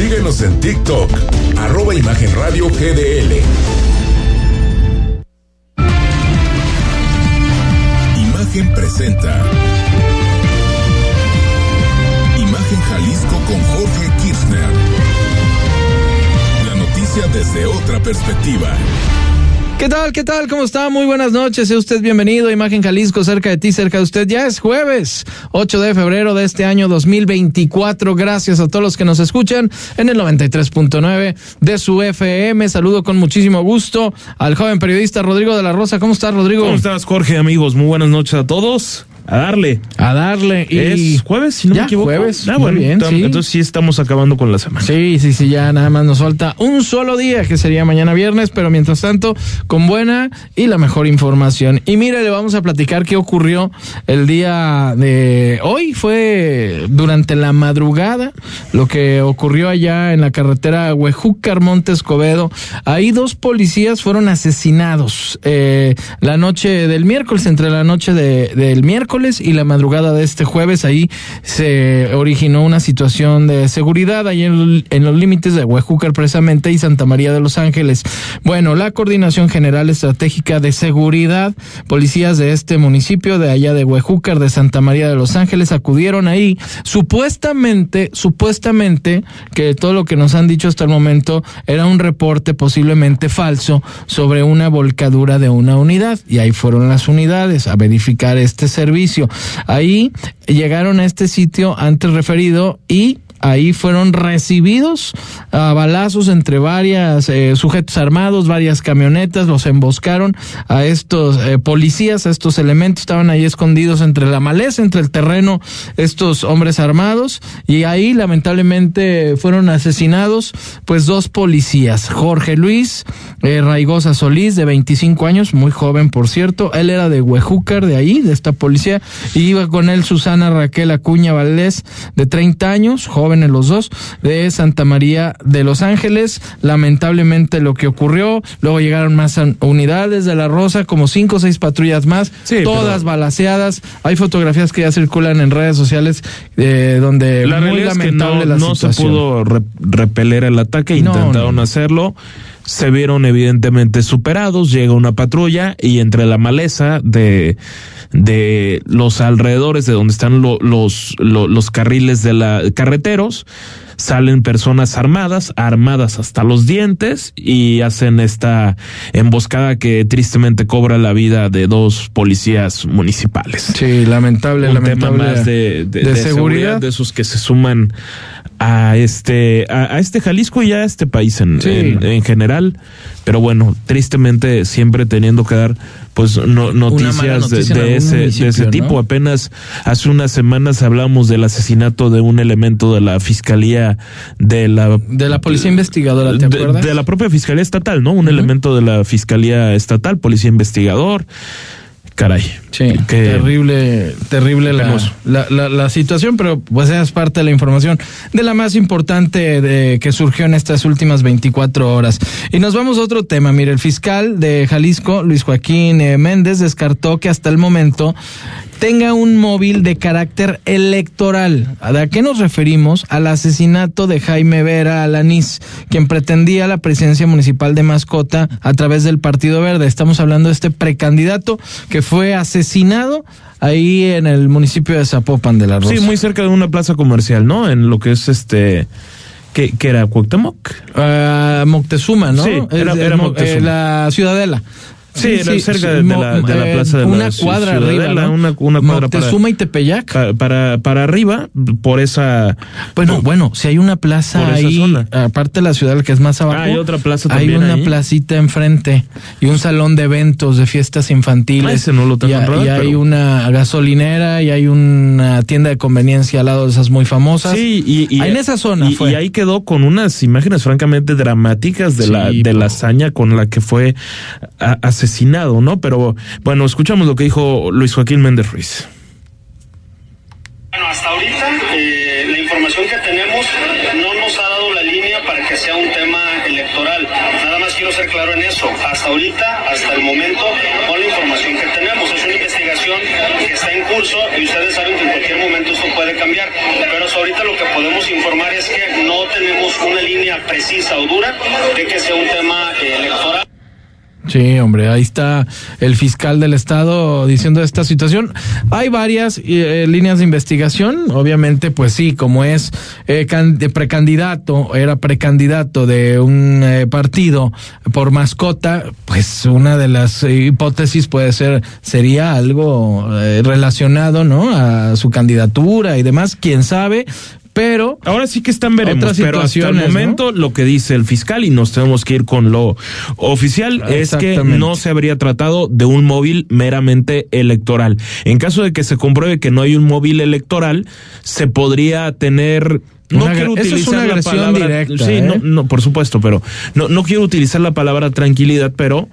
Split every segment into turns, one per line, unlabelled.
Síguenos en TikTok, arroba Imagen Radio GDL. Imagen presenta. Imagen Jalisco con Jorge Kirchner. La noticia desde otra perspectiva.
¿Qué tal? ¿Qué tal? ¿Cómo está? Muy buenas noches. Sea usted bienvenido Imagen Jalisco, cerca de ti, cerca de usted. Ya es jueves, 8 de febrero de este año 2024. Gracias a todos los que nos escuchan en el 93.9 de su FM. Saludo con muchísimo gusto al joven periodista Rodrigo de la Rosa. ¿Cómo estás, Rodrigo?
¿Cómo estás, Jorge, amigos? Muy buenas noches a todos. A darle.
A darle.
Y... Es jueves, si no
ya,
me equivoco.
jueves.
Ah,
Muy
bueno,
bien,
tam-
sí.
entonces sí estamos acabando con la semana.
Sí, sí, sí, ya nada más nos falta un solo día, que sería mañana viernes, pero mientras tanto, con buena y la mejor información. Y mire, le vamos a platicar qué ocurrió el día de hoy. Fue durante la madrugada lo que ocurrió allá en la carretera Huejúcar Monte Escobedo. Ahí dos policías fueron asesinados eh, la noche del miércoles, entre la noche de- del miércoles y la madrugada de este jueves. Ahí se originó una situación de seguridad ahí en, en los límites de Huejúcar precisamente y Santa María de los Ángeles. Bueno, la Coordinación General Estratégica de Seguridad, policías de este municipio, de allá de Huejúcar, de Santa María de los Ángeles, acudieron ahí. Supuestamente, supuestamente, que todo lo que nos han dicho hasta el momento era un reporte posiblemente falso sobre una volcadura de una unidad. Y ahí fueron las unidades a verificar este servicio. Ahí llegaron a este sitio antes referido y ahí fueron recibidos a balazos entre varias eh, sujetos armados, varias camionetas, los emboscaron a estos eh, policías, a estos elementos, estaban ahí escondidos entre la maleza, entre el terreno, estos hombres armados, y ahí lamentablemente fueron asesinados pues dos policías, Jorge Luis eh, Raigosa Solís, de 25 años, muy joven por cierto, él era de Huejúcar, de ahí, de esta policía, y iba con él Susana Raquel Acuña Valdés, de 30 años, jóvenes los dos, de Santa María de Los Ángeles. Lamentablemente lo que ocurrió, luego llegaron más unidades de la Rosa, como cinco o seis patrullas más,
Sí,
todas
pero-
balaceadas. Hay fotografías que ya circulan en redes sociales eh, donde
La
muy
realidad es que
lamentable
no,
la
no se
situación.
pudo re- repeler el ataque,
No,
intentaron
no.
hacerlo, se vieron evidentemente superados, llega una patrulla y entre la maleza de, de los alrededores de donde están lo- los, lo- los carriles de la carreteros, salen personas armadas, armadas hasta los dientes y hacen esta emboscada que tristemente cobra la vida de dos policías municipales
Sí, lamentable,
un
lamentable.
tema más de, de-
de
de seguridad. de esos que se suman a este a, a este Jalisco y a este país en,
Sí.
en, en general pero bueno tristemente siempre teniendo que dar pues no- noticias de-
noticia
ese de ese
¿no?
tipo apenas hace unas semanas hablamos del asesinato de un elemento de la fiscalía de la
De la policía investigadora, ¿te acuerdas?
de la propia fiscalía estatal no un elemento de la fiscalía estatal policía investigador caray
Sí,
que-
terrible, terrible la,
penoso.
la, la, la situación, pero pues es parte de la información de la más importante de, que surgió en estas últimas 24 horas. Y nos vamos a otro tema. Mire, el fiscal de Jalisco, Luis Joaquín eh, Méndez, descartó que hasta el momento tenga un móvil de carácter electoral. ¿A qué nos referimos? Al asesinato de Jaime Vera Alanís, quien pretendía la presidencia municipal de Mascota a través del Partido Verde. Estamos hablando de este precandidato que fue asesinado ahí en el municipio de Zapopan de la Rosa.
Sí, muy cerca de una plaza comercial, ¿no? En lo que es este. ¿Qué, qué era? ¿Cuauhtémoc?
Ah, Moctezuma, ¿no?
Sí, era- era
Mo-
Moctezuma.
eh, la Ciudadela.
Sí, era cerca de- de la- de la
eh,
plaza de la
Una cuadra arriba, ¿no?
una- una cuadra para-
Moctezuma y Tepeyac.
Pa- Para, para arriba, por esa.
Bueno, bueno, si hay una plaza
Por esa
ahí,
zona.
aparte de la ciudad que es más abajo,
Ah, hay otra plaza
hay
también
una
ahí.
placita enfrente y un salón de eventos, de fiestas infantiles.
Ah, ese no lo tengo
y,
en radar,
y hay
pero-
una gasolinera y hay una tienda de conveniencia al lado de esas muy famosas.
Sí, y, y-
Ahí en esa zona
y,
fue.
y ahí quedó con unas imágenes francamente dramáticas de
Sí,
la de la hazaña con la que fue a- asesinado, ¿no? Pero bueno, escuchamos lo que dijo Luis Joaquín Méndez Ruiz.
Bueno, hasta ahorita eh, la información que tenemos no nos ha dado la línea para que sea un tema electoral. Nada más quiero ser claro en eso. Hasta ahorita, hasta el momento, con la información que tenemos. Es una investigación que está en curso y ustedes saben que en cualquier momento esto puede cambiar. Pero hasta ahorita lo que podemos informar es que no tenemos una línea precisa o dura de que sea un tema eh, electoral.
Sí, hombre, ahí está el fiscal del estado diciendo esta situación. Hay varias eh, líneas de investigación, obviamente, pues sí, como es eh, precandidato, era precandidato de un eh, partido por mascota, pues una de las hipótesis puede ser, sería algo relacionado, ¿no? A su candidatura y demás, quién sabe, pero
ahora sí que están veremos pero hasta el momento lo que dice el fiscal y nos tenemos que ir con lo oficial es que no se habría tratado de un móvil meramente electoral. En caso de que se compruebe que no hay un móvil electoral se podría tener no quiero utilizar la palabra
directa,
sí
¿eh?
no, no por supuesto pero no no quiero utilizar la palabra tranquilidad pero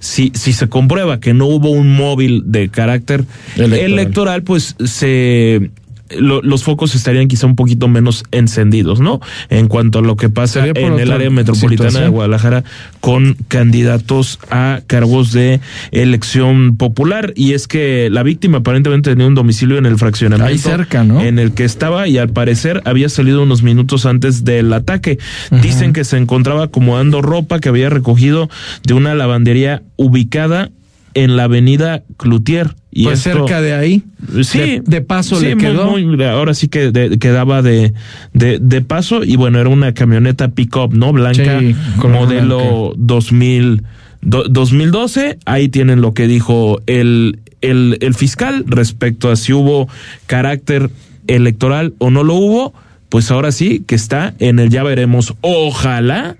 si, si se comprueba que no hubo un móvil de carácter electoral pues se los focos estarían quizá un poquito menos encendidos, ¿no? En cuanto a lo que pasa en el área metropolitana de Guadalajara con candidatos a cargos de elección popular. Y es que la víctima aparentemente tenía un domicilio en el fraccionamiento.
Ahí cerca, ¿no?
En el que estaba y al parecer había salido unos minutos antes del ataque. Dicen que se encontraba acomodando ropa que había recogido de una lavandería ubicada en la avenida Cloutier.
Y pues cerca de ahí.
Sí.
De, paso le quedó.
ahora sí que quedaba de, de, de, paso. Y bueno, era una camioneta pick-up, ¿no? Blanca, modelo 2000, 2012. Ahí tienen lo que dijo el, el, el fiscal respecto a si hubo carácter electoral o no lo hubo. Pues ahora sí que está en el ya veremos. Ojalá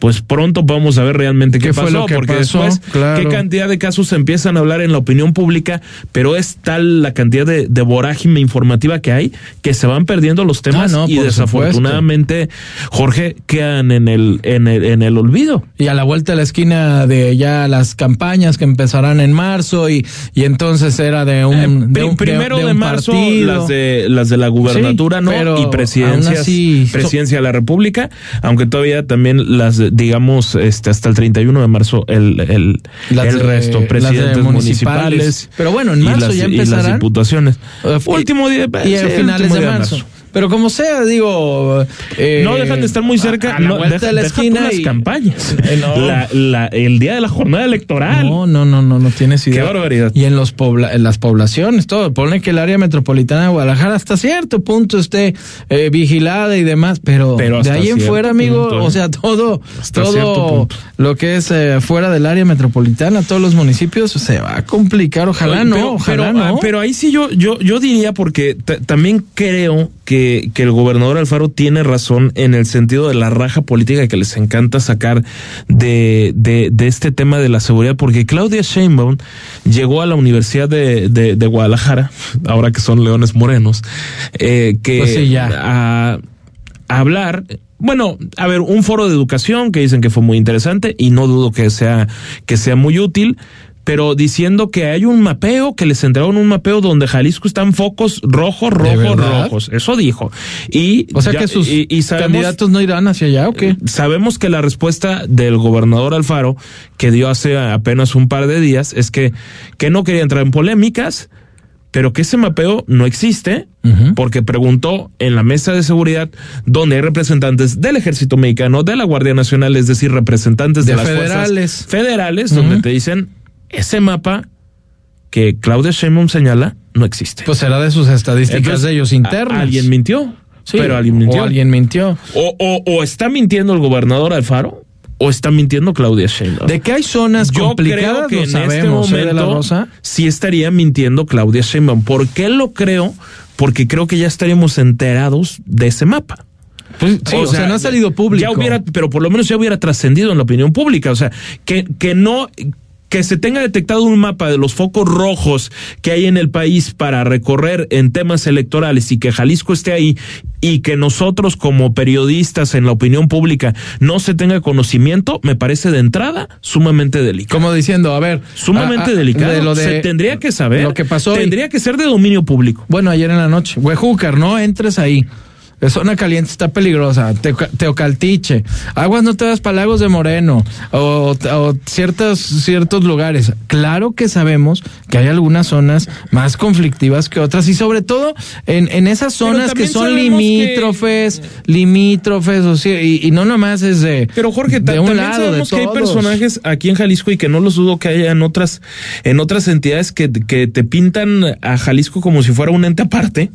pues pronto vamos a ver realmente qué, pasó,
fue lo que
porque
pasó?
después
claro.
qué cantidad de casos se empiezan a hablar en la opinión pública, pero es tal la cantidad de, de vorágine informativa que hay que se van perdiendo los temas
ah, no,
y desafortunadamente,
supuesto.
Jorge, quedan en el, en el, en el olvido.
Y a la vuelta de la esquina de ya las campañas que empezarán en marzo y, y entonces era de un,
eh,
de un
primero
de,
de,
un
marzo
partido.
las de las de la gubernatura,
Sí,
¿no? Y presidencias,
así-
presidencia de la República, aunque todavía también las digamos este hasta el 31 de marzo el el, el
de-
resto presidentes
municipales.
municipales.
Pero bueno, en
y
marzo
las-
ya
y las
empezarán.
diputaciones.
Eh,
último día
y
sí,
a finales de
día
marzo. Pero como sea, digo. eh,
no dejan de estar muy cerca.
A, a la
no,
vuelta
deja-
de la esquina.
las
y-
campañas.
Eh, no.
La- la- el día de la jornada electoral.
No, no, no, no, no tienes idea.
Qué barbaridad.
Y en los pobla en las poblaciones, todo. Pone que el área metropolitana de Guadalajara hasta cierto punto esté eh, vigilada y demás, pero,
Pero
de ahí en fuera, amigo,
punto,
o sea, todo, todo lo que es eh, fuera del área metropolitana, todos los municipios, se va a complicar. Ojalá no,
pero,
ojalá
pero,
no.
ah, pero ahí sí yo, yo, yo diría porque también creo que, que el gobernador Alfaro tiene razón en el sentido de la raja política que les encanta sacar de, de, de este tema de la seguridad, porque Claudia Sheinbaum llegó a la Universidad de, de, de Guadalajara, ahora que son leones morenos, eh, que
Pues sí, ya.
a, a hablar bueno, a ver, un foro de educación que dicen que fue muy interesante y no dudo que sea que sea muy útil, pero diciendo que hay un mapeo, que les entregaron un mapeo donde Jalisco están focos rojos, rojos, rojos. Eso dijo. Y
o sea
ya-
que sus
y- y sabemos-
candidatos no irán hacia allá, ¿o qué?
Sabemos que la respuesta del gobernador Alfaro, que dio hace apenas un par de días, es que, que no quería entrar en polémicas, pero que ese mapeo no existe, porque preguntó en la mesa de seguridad, donde hay representantes del ejército mexicano, de la Guardia Nacional, es decir, representantes de,
De
las
federales.
fuerzas federales, donde
Ujú.
te dicen, ese mapa que Claudia Sheinbaum señala no existe.
Pues será de sus estadísticas
Entonces,
de ellos internas.
Alguien mintió.
Sí,
pero alguien mintió.
O alguien mintió.
O, o, o está mintiendo el gobernador Alfaro o está mintiendo Claudia Sheinbaum.
De que hay zonas
Yo
complicadas,
creo que en
sabemos,
este
¿eh, de la Rosa.
sí estaría mintiendo Claudia Sheinbaum. ¿Por qué lo creo? Porque creo que ya estaríamos enterados de ese mapa.
Pues, sí, o, sea, no ha salido público.
Ya hubiera, pero por lo menos ya hubiera trascendido en la opinión pública. O sea, que, que no, que se tenga detectado un mapa de los focos rojos que hay en el país para recorrer en temas electorales y que Jalisco esté ahí y que nosotros como periodistas en la opinión pública no se tenga conocimiento, me parece de entrada sumamente delicado.
Como diciendo, a ver.
Sumamente
a- a-
delicado.
de lo de-
se tendría que saber.
Lo que pasó. hoy.
Tendría que ser de dominio público.
Bueno, ayer en la noche. Huejúcar, no entres ahí. Zona caliente, está peligrosa. Teoca- Teocaltiche. Aguas no te das para Lagos de Moreno. O, o ciertos, ciertos lugares. Claro que sabemos que hay algunas zonas más conflictivas que otras. Y sobre todo en, en esas zonas que son
que-
limítrofes, limítrofes, o sea, y, y no nomás es de.
Pero Jorge,
de un
también
lado, de
sabemos que hay personajes aquí en Jalisco y que no los dudo que haya en otras, en otras entidades que, que te pintan a Jalisco como si fuera un ente aparte.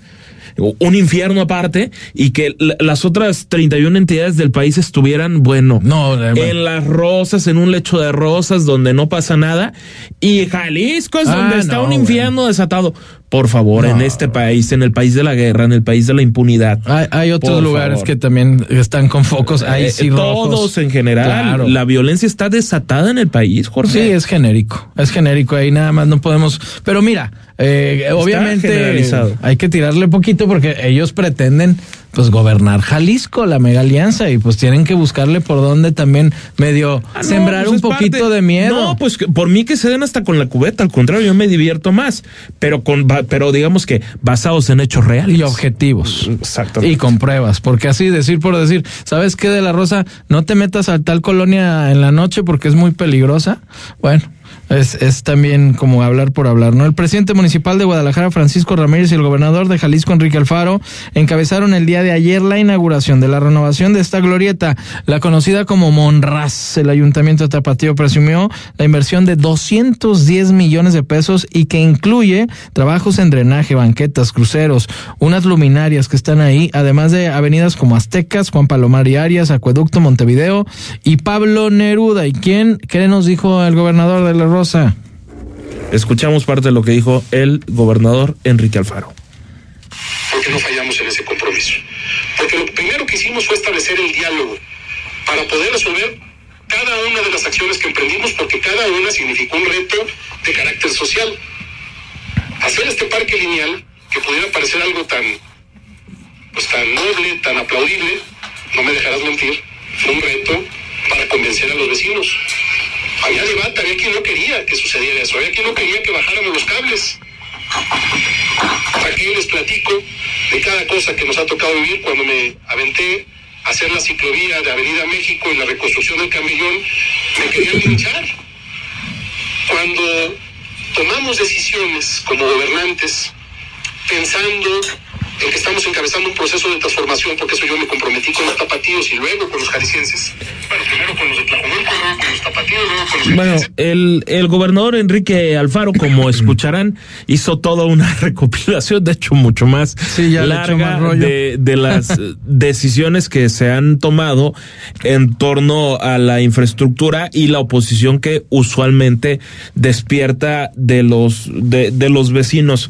Un infierno aparte y que la- las otras 31 entidades del país estuvieran, bueno,
No, eh,
en las rosas, en un lecho de rosas donde no pasa nada. Y Jalisco es
Ah,
donde está un infierno desatado. Por favor,
No.
en este país, en el país de la guerra, en el país de la impunidad.
Hay, hay otros lugares
favor.
que también están con focos ahí
Eh,
sí
todos
rojos.
en general.
Claro.
La violencia está desatada en el país, Jorge.
Sí, es genérico, es genérico, ahí nada más no podemos, pero mira, eh, obviamente hay que tirarle poquito porque ellos pretenden pues gobernar Jalisco, la mega alianza, y pues tienen que buscarle por donde también medio
Ah, no,
sembrar
pues
un poquito
parte-
de miedo.
No, pues por mí que se den hasta con la cubeta, al contrario, yo me divierto más, pero con pero digamos que basados en hechos reales.
y objetivos.
Exactamente.
Y con pruebas, porque así decir por decir, ¿sabes qué de la Rosa? No te metas a tal colonia en la noche porque es muy peligrosa. Bueno, es, es también como hablar por hablar, ¿no? El presidente municipal de Guadalajara, Francisco Ramírez, y el gobernador de Jalisco, Enrique Alfaro, encabezaron el día de ayer la inauguración de la renovación de esta glorieta, la conocida como Monraz. El ayuntamiento de Tapatío presumió la inversión de 210 millones de pesos y que incluye trabajos en drenaje, banquetas, cruceros, unas luminarias que están ahí, además de avenidas como Aztecas, Juan Palomar y Arias, Acueducto, Montevideo y Pablo Neruda. ¿Y quién? ¿Qué nos dijo el gobernador de La Rosa?
Escuchamos parte de lo que dijo el gobernador Enrique Alfaro.
porque no fallamos en ese compromiso. Porque lo primero que hicimos fue establecer el diálogo para poder resolver cada una de las acciones que emprendimos, porque cada una significó un reto de carácter social. Hacer este parque lineal, que pudiera parecer algo tan, pues tan noble, tan aplaudible, no me dejarás mentir, fue un reto para convencer a los vecinos. Había debate, había quien no quería que sucediera eso, había quien no quería que bajáramos los cables. Aquí les platico de cada cosa que nos ha tocado vivir cuando me aventé a hacer la ciclovía de Avenida México y la reconstrucción del camellón, me querían linchar. Cuando tomamos decisiones como gobernantes pensando en que estamos encabezando un proceso de transformación, porque eso yo me comprometí con los tapatíos y luego con los jaliscienses. Bueno, primero con los de luego con los tapatíos, luego con los
Bueno,
jaliscienses.
el, el gobernador Enrique Alfaro, como escucharán, hizo toda una recopilación, de hecho, mucho más
Sí, ya
larga
más rollo.
de, de las decisiones que se han tomado en torno a la infraestructura y la oposición que usualmente despierta de los, de, de los vecinos.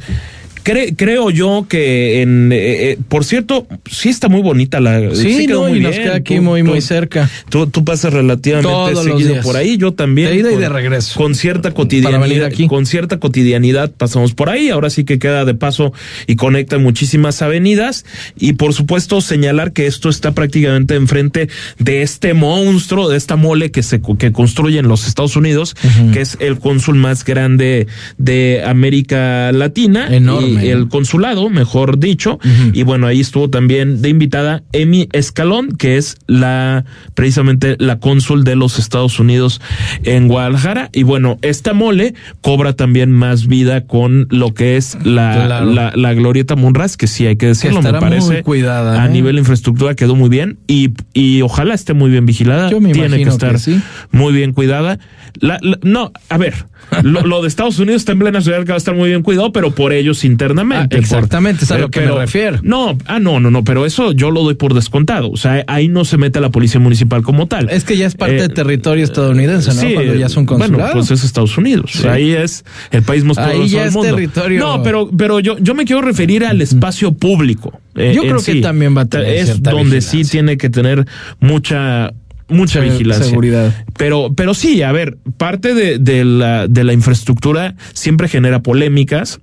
Cre- creo yo que en eh, eh, por cierto sí está muy bonita la
Sí,
quedó
no,
muy
y nos
bien.
queda aquí
Tú-
muy,
tú-
muy cerca.
Tú, tú pasas relativamente
Todos
seguido por ahí, yo también.
De ida y de regreso.
Con cierta
Para venir
cotidianidad,
aquí.
con cierta cotidianidad pasamos por ahí. Ahora sí que queda de paso y conecta muchísimas avenidas. Y por supuesto señalar que esto está prácticamente enfrente de este monstruo, de esta mole que se que construyen los Estados Unidos, que es el cónsul más grande de América Latina.
Enorme,
Y el consulado, mejor dicho. Y bueno, ahí estuvo también de invitada Emi Escalón, que es la precisamente la cónsul de los Estados Unidos en Guadalajara. Y bueno, esta mole cobra también más vida con lo que es la,
Claro.
la, la glorieta Munras, que sí hay que decirlo, me
estará muy
parece.
cuidada,
A
¿eh?
nivel infraestructura quedó muy bien y, y ojalá esté muy bien vigilada.
Yo me
Tiene que estar
que sí.
muy bien cuidada. La- no, a ver, lo, lo de Estados Unidos está en plena ciudad que va a estar muy bien cuidado, pero por ellos internamente.
Ah, exactamente, es a lo que me refiero.
No, ah, no, no, no, pero eso yo lo doy por descontado. O sea, ahí no se mete la policía municipal como tal.
Es que ya es parte
Eh,
del territorio estadounidense, ¿no?
Sí,
Cuando ya es un consulado.
Bueno, pues es Estados Unidos.
Sí.
Ahí es el país más
Ahí
poderoso
ya
del
es
mundo.
territorio.
No, pero, pero yo, yo me quiero referir al espacio público. eh,
Yo creo que
sí.
también va a tener
Es donde sí tiene que tener mucha mucha
Se-
vigilancia.
seguridad.
Pero, pero sí, a ver, parte de, de la, de la infraestructura siempre genera polémicas.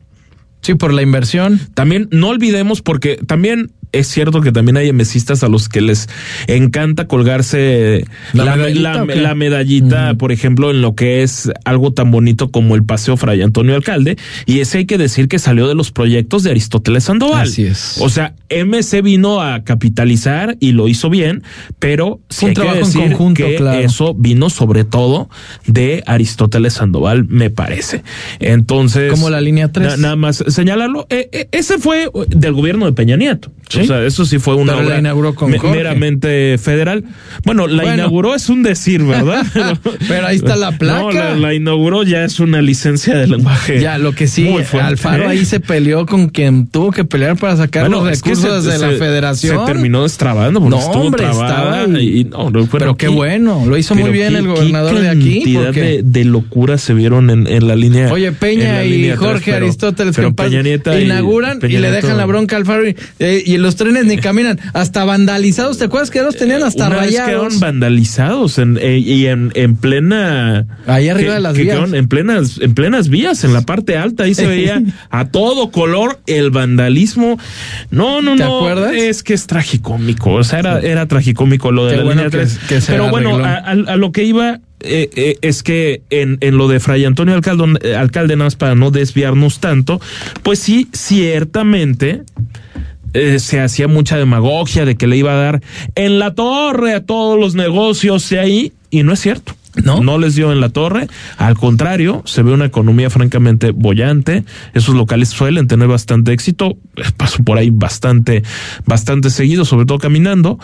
Sí, por la inversión.
También no olvidemos, porque también es cierto que también hay mesistas a los que les encanta colgarse
¿La
la,
medallita
la-
o qué?
la medallita, por ejemplo, en lo que es algo tan bonito como el Paseo Fray Antonio Alcalde, y ese hay que decir que salió de los proyectos de Aristóteles Sandoval.
Así es.
O sea, MC vino a capitalizar y lo hizo bien, pero sí
Un
hay que
trabajo en conjunto,
que
claro.
eso vino sobre todo de Aristóteles Sandoval, me parece. Entonces,
Como la línea tres.
na- nada más señalarlo. Eh, eh, ese fue del gobierno de Peña Nieto.
Sí.
O sea, eso sí fue una
Pero la
obra
inauguró con
meramente federal. Bueno, la
Bueno.
inauguró es un decir, ¿verdad?
Pero ahí está la placa.
No, la, la inauguró ya es una licencia de lenguaje.
Ya, lo que sí,
fuerte,
Alfaro
¿eh?
ahí se peleó con quien tuvo que pelear para sacar
Bueno,
los
es que
recursos
se-
de
se-
la federación.
Se terminó destrabando
No,
estuvo
hombre, estaba ahí.
y, no, no, bueno,
Pero qué
y-
bueno, lo hizo muy bien
qué-
el gobernador de aquí.
cantidad
porque-
de, de locuras se vieron en, en la línea.
Oye, Peña
la
y Jorge
pero-
Aristóteles
pero Peña Nieto y-
inauguran y,
Peña
le dejan la bronca al Alfaro y, eh, y los trenes ni caminan, hasta vandalizados, ¿te acuerdas que los tenían hasta
Una vez
rayados?
quedaron vandalizados en, eh, y en, en plena
Ahí arriba de las vías.
en plenas en plenas vías en la parte alta ahí se veía a todo color el vandalismo no no
¿Te
no
acuerdas?
es que es tragicómico o sea era era tragicómico lo de
Qué
la
bueno
línea
que-
3
que se
pero bueno a, a- a lo que iba eh, eh, es que en, en lo de Fray Antonio Alcalde, eh, Alcalde, nada más para no desviarnos tanto, pues sí, ciertamente eh, se hacía mucha demagogia de que le iba a dar en la torre a todos los negocios de ahí, y no es cierto.
¿No?
No les dio en la torre, al contrario, se ve una economía francamente bollante, esos locales suelen tener bastante éxito, paso por ahí bastante, bastante seguido, sobre todo caminando,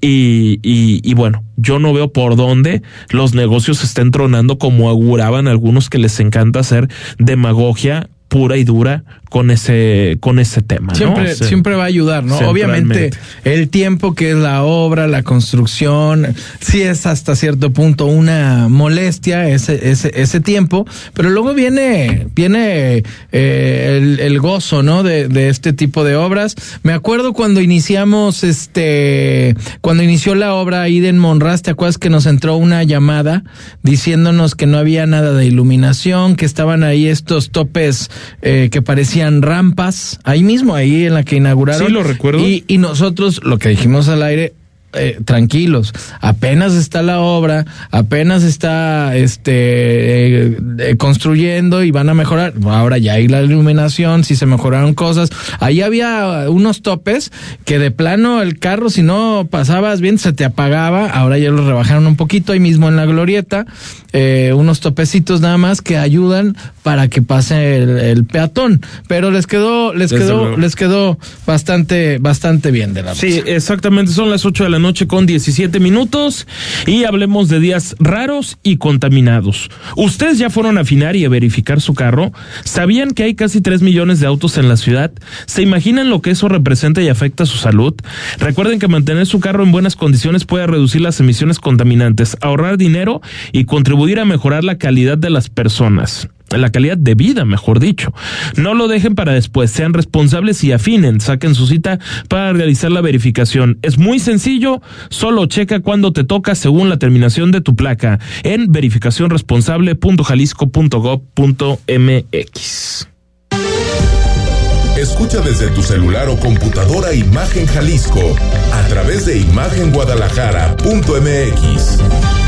y, y, y bueno, yo no veo por dónde los negocios estén tronando como auguraban algunos que les encanta hacer demagogia pura y dura con ese con ese tema. ¿no?
Siempre,
O sea,
siempre va a ayudar, ¿no? Obviamente, el tiempo que es la obra, la construcción, sí es hasta cierto punto una molestia ese, ese, ese tiempo, pero luego viene, viene eh, el, el gozo, ¿no? De, de este tipo de obras. Me acuerdo cuando iniciamos, este, cuando inició la obra ahí en Monraz, ¿te acuerdas que nos entró una llamada diciéndonos que no había nada de iluminación, que estaban ahí estos topes eh, que parecían rampas, ahí mismo, ahí en la que inauguraron.
Sí, lo recuerdo.
Y, y nosotros, lo que dijimos al aire, eh, tranquilos, apenas está la obra, apenas está este eh, eh, construyendo y van a mejorar. Ahora ya hay la iluminación, si se mejoraron cosas. Ahí había unos topes que de plano el carro, si no pasabas bien, se te apagaba. Ahora ya lo rebajaron un poquito ahí mismo en la glorieta. eh, unos topecitos nada más que ayudan para que pase el, el peatón. Pero les quedó, les
Desde
quedó,
luego.
les quedó bastante, bastante bien de la
Sí, exactamente, son las 8 de la noche con 17 minutos y hablemos de días raros y contaminados. ¿Ustedes ya fueron a afinar y a verificar su carro? ¿Sabían que hay casi 3 millones de autos en la ciudad? ¿Se imaginan lo que eso representa y afecta a su salud? Recuerden que mantener su carro en buenas condiciones puede reducir las emisiones contaminantes, ahorrar dinero y contribuir a mejorar la calidad de las personas la calidad de vida, mejor dicho. No lo dejen para después, sean responsables y afinen, saquen su cita para realizar la verificación. Es muy sencillo, solo checa cuando te toca según la terminación de tu placa en verificacionresponsable.jalisco.gov.mx.
Escucha desde tu celular o computadora Imagen Jalisco a través de imagenguadalajara.mx.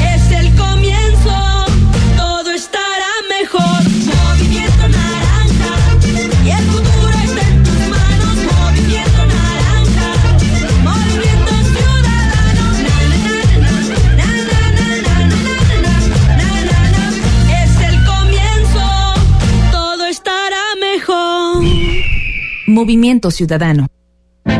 Es el comienzo, todo estará mejor. Movimiento naranja, y el futuro está en tus manos. Movimiento naranja, movimiento ciudadano.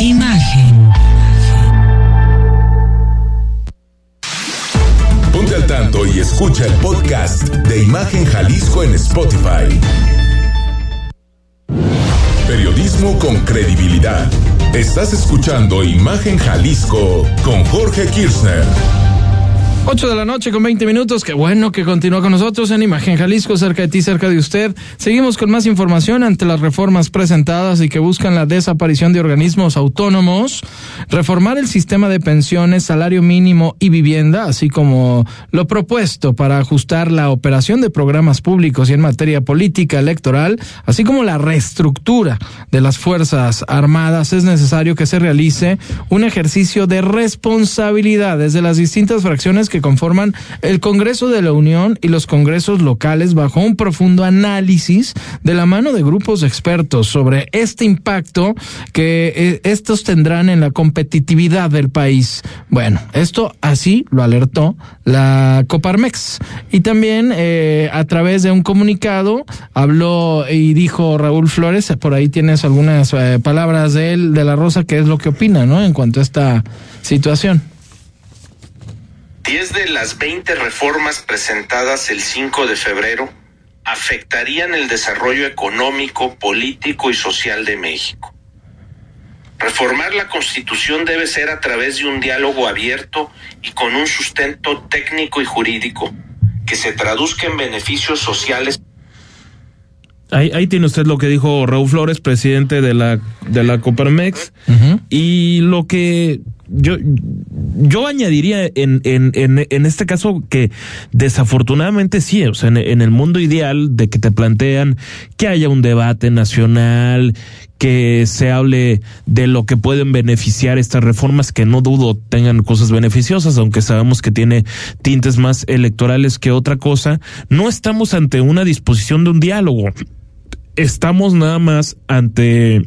Imagen.
Ponte al tanto y escucha el podcast de Imagen Jalisco en Spotify. Periodismo con credibilidad. Estás escuchando Imagen Jalisco con Jorge Kirchner.
8 de la noche con 20 minutos. Qué bueno que continúa con nosotros en Imagen Jalisco, cerca de ti, cerca de usted. Seguimos con más información ante las reformas presentadas y que buscan la desaparición de organismos autónomos, reformar el sistema de pensiones, salario mínimo y vivienda, así como lo propuesto para ajustar la operación de programas públicos y en materia política electoral, así como la reestructura de las Fuerzas Armadas. Es necesario que se realice un ejercicio de responsabilidad desde las distintas fracciones que conforman el Congreso de la Unión y los congresos locales bajo un profundo análisis de la mano de grupos expertos sobre este impacto que eh, estos tendrán en la competitividad del país. Bueno, esto así lo alertó la Coparmex y también eh, a través de un comunicado habló y dijo Raúl Flores, por ahí tienes algunas eh, palabras de él, de la Rosa, que es lo que opina, ¿no? En cuanto a esta situación.
10 de las 20 reformas presentadas el 5 de febrero afectarían el desarrollo económico, político y social de México. Reformar la Constitución debe ser a través de un diálogo abierto y con un sustento técnico y jurídico que se traduzca en beneficios sociales.
Ahí, ahí tiene usted lo que dijo Raúl Flores, presidente de la, de la Coparmex, y lo que yo, yo añadiría en, en, en, este caso que desafortunadamente sí, o sea, en, en el mundo ideal de que te plantean que haya un debate nacional, que se hable de lo que pueden beneficiar estas reformas, que no dudo tengan cosas beneficiosas, aunque sabemos que tiene tintes más electorales que otra cosa, no estamos ante una disposición de un diálogo. Estamos nada más ante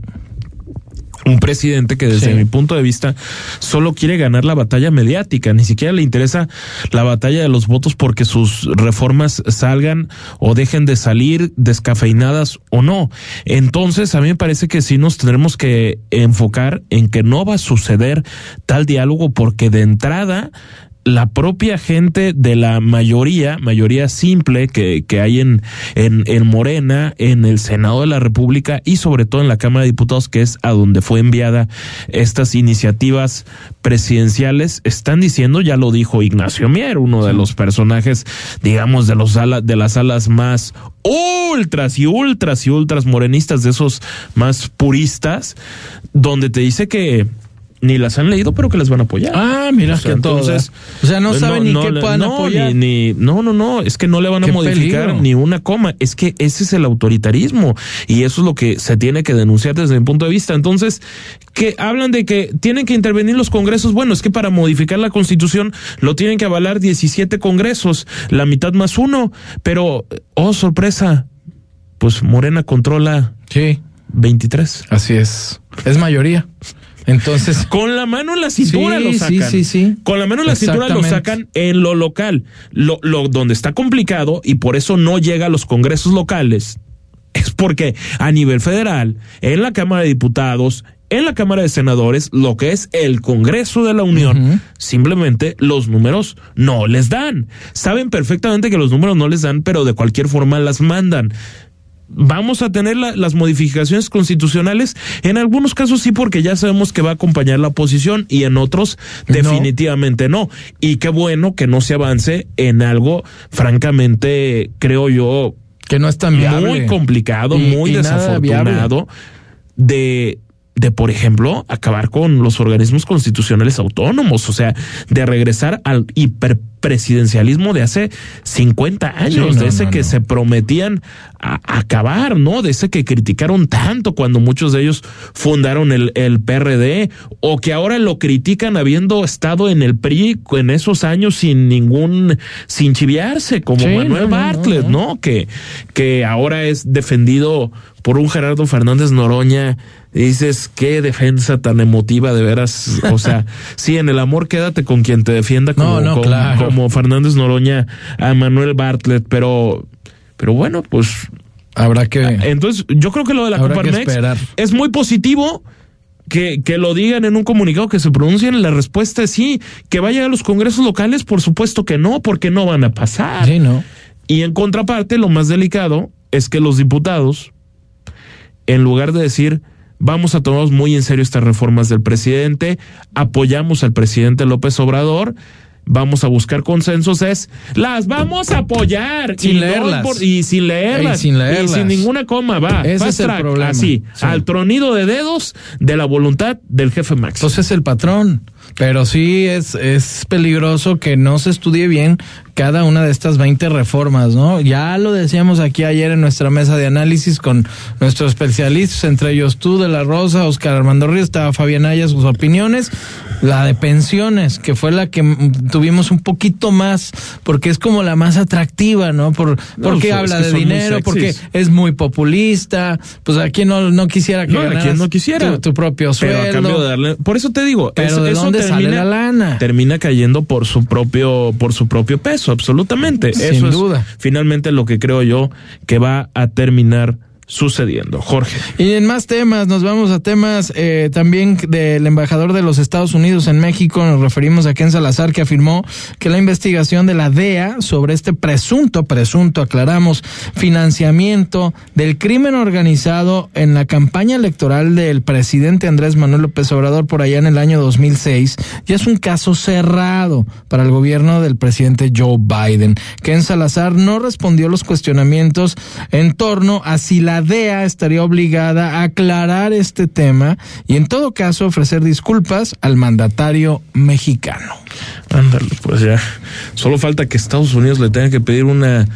un presidente que desde
Sí.
mi punto de vista solo quiere ganar la batalla mediática, ni siquiera le interesa la batalla de los votos porque sus reformas salgan o dejen de salir descafeinadas o no. Entonces, a mí me parece que sí nos tendremos que enfocar en que no va a suceder tal diálogo porque de entrada la propia gente de la mayoría, mayoría simple que, que hay en, en, en Morena, en el Senado de la República y sobre todo en la Cámara de Diputados, que es a donde fue enviada estas iniciativas presidenciales, están diciendo, ya lo dijo Ignacio Mier, uno de los personajes, digamos, de los ala- de las alas más ultras y ultras y ultras morenistas, de esos más puristas, donde te dice que ni las han leído, pero que las van a apoyar.
Ah, mira, que
entonces, pues.
O sea, no saben ni qué puedan
no,
apoyar.
Ni, ni- no, no, no, es que no le van a modificar
peligro.
ni una coma. Es que ese es el autoritarismo y eso es lo que se tiene que denunciar desde mi punto de vista. Entonces, que hablan de que tienen que intervenir los congresos. Bueno, es que para modificar la constitución lo tienen que avalar 17 congresos, la mitad más uno. Pero, oh, sorpresa, pues Morena controla
Sí.
23.
Así es. Es mayoría. Entonces.
Con la mano en la cintura
Sí,
lo
sí,
sacan.
sí, sí.
Con la mano en la cintura lo sacan en lo local. Lo, lo, donde está complicado y por eso no llega a los congresos locales es porque a nivel federal, en la Cámara de Diputados, en la Cámara de Senadores, lo que es el Congreso de la Unión, simplemente los números no les dan. Saben perfectamente que los números no les dan, pero de cualquier forma las mandan. Vamos a tener la- las modificaciones constitucionales, en algunos casos sí, porque ya sabemos que va a acompañar la oposición y en otros definitivamente no. Y qué bueno que no se avance en algo, francamente, creo yo,
que no es tan viable.
muy complicado,
Y-
muy
y
desafortunado de de por ejemplo acabar con los organismos constitucionales autónomos, o sea, de regresar al hiperpresidencialismo de hace 50 años,
Sí, no,
de ese
no,
que
no.
se prometían a- acabar, ¿no? De ese que criticaron tanto cuando muchos de ellos fundaron el, el PRD o que ahora lo critican habiendo estado en el PRI en esos años sin ningún, sin chiviarse, como
Sí,
Manuel Bartlett, ¿no? Que, que ahora es defendido por un Gerardo Fernández Noroña. Y dices, qué defensa tan emotiva, de veras. O sea, sí, en el amor quédate con quien te defienda como,
No, no,
como,
claro.
como Fernández Noroña a Manuel Bartlett, pero, pero bueno, pues
Habrá que.
entonces, yo creo que lo de la Coparmex es muy positivo. Que, que lo digan en un comunicado, que se pronuncien, la respuesta es sí. Que vaya a los congresos locales, por supuesto que no, porque no van a pasar.
Sí, ¿no?
Y en contraparte, lo más delicado es que los diputados, en lugar de decir, vamos a tomarnos muy en serio estas reformas del presidente, apoyamos al presidente López Obrador, vamos a buscar consensos, es, las vamos a apoyar.
Sin
y
leerlas.
impor- y sin leerlas.
Y sin leerlas.
Y sin ninguna coma, va.
Ese es el
track,
problema.
Así,
Sí.
al tronido de dedos de la voluntad del jefe Max.
Entonces es el patrón. Pero sí es, es peligroso que no se estudie bien cada una de estas 20 reformas, ¿no? Ya lo decíamos aquí ayer en nuestra mesa de análisis con nuestros especialistas, entre ellos tú de la Rosa, Oscar Armando Ríos, estaba Fabián Aya, sus opiniones. La de pensiones, que fue la que tuvimos un poquito más, porque es como la más atractiva, ¿no? Por,
No,
porque habla de dinero, porque es muy populista, pues a quien no, no quisiera que
No, a quien no quisiera.
Tu, tu propio sueldo.
Pero a cambio de darle, por eso te digo,
Pero
eso,
¿de
eso
dónde sale la lana?
termina cayendo por su propio, por su propio peso, absolutamente.
Sin
eso es
duda.
finalmente lo que creo yo que va a terminar sucediendo. Jorge.
Y en más temas, nos vamos a temas eh, también del embajador de los Estados Unidos en México. Nos referimos a Ken Salazar, que afirmó que la investigación de la DEA sobre este presunto, presunto, aclaramos, financiamiento del crimen organizado en la campaña electoral del presidente Andrés Manuel López Obrador por allá en el año 2006 ya es un caso cerrado para el gobierno del presidente Joe Biden. Ken Salazar no respondió los cuestionamientos en torno a si la DEA estaría obligada a aclarar este tema y en todo caso ofrecer disculpas al mandatario mexicano.
Ándale, pues ya. Solo falta que Estados Unidos le tenga que pedir una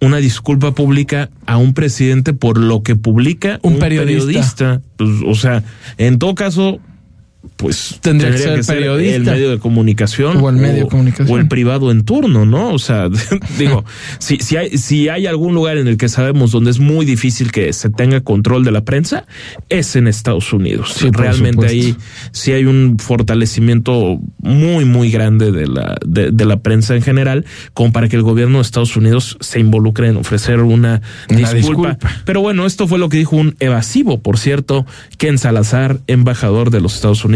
una disculpa pública a un presidente por lo que publica
Un periodista.
Pues, o sea, en todo caso, pues
Tendría que ser periodista.
el medio de comunicación
O el medio de comunicación.
o el privado en turno, ¿no? O sea, digo, si, si hay si hay algún lugar en el que sabemos donde es muy difícil que se tenga control de la prensa es en Estados Unidos.
Sí,
Realmente ahí sí hay un fortalecimiento muy muy grande de la de, de la prensa en general, como para que el gobierno de Estados Unidos se involucre en ofrecer una,
Una
disculpa.
disculpa.
Pero bueno, esto fue lo que dijo un evasivo, por cierto, Ken Salazar, embajador de los Estados Unidos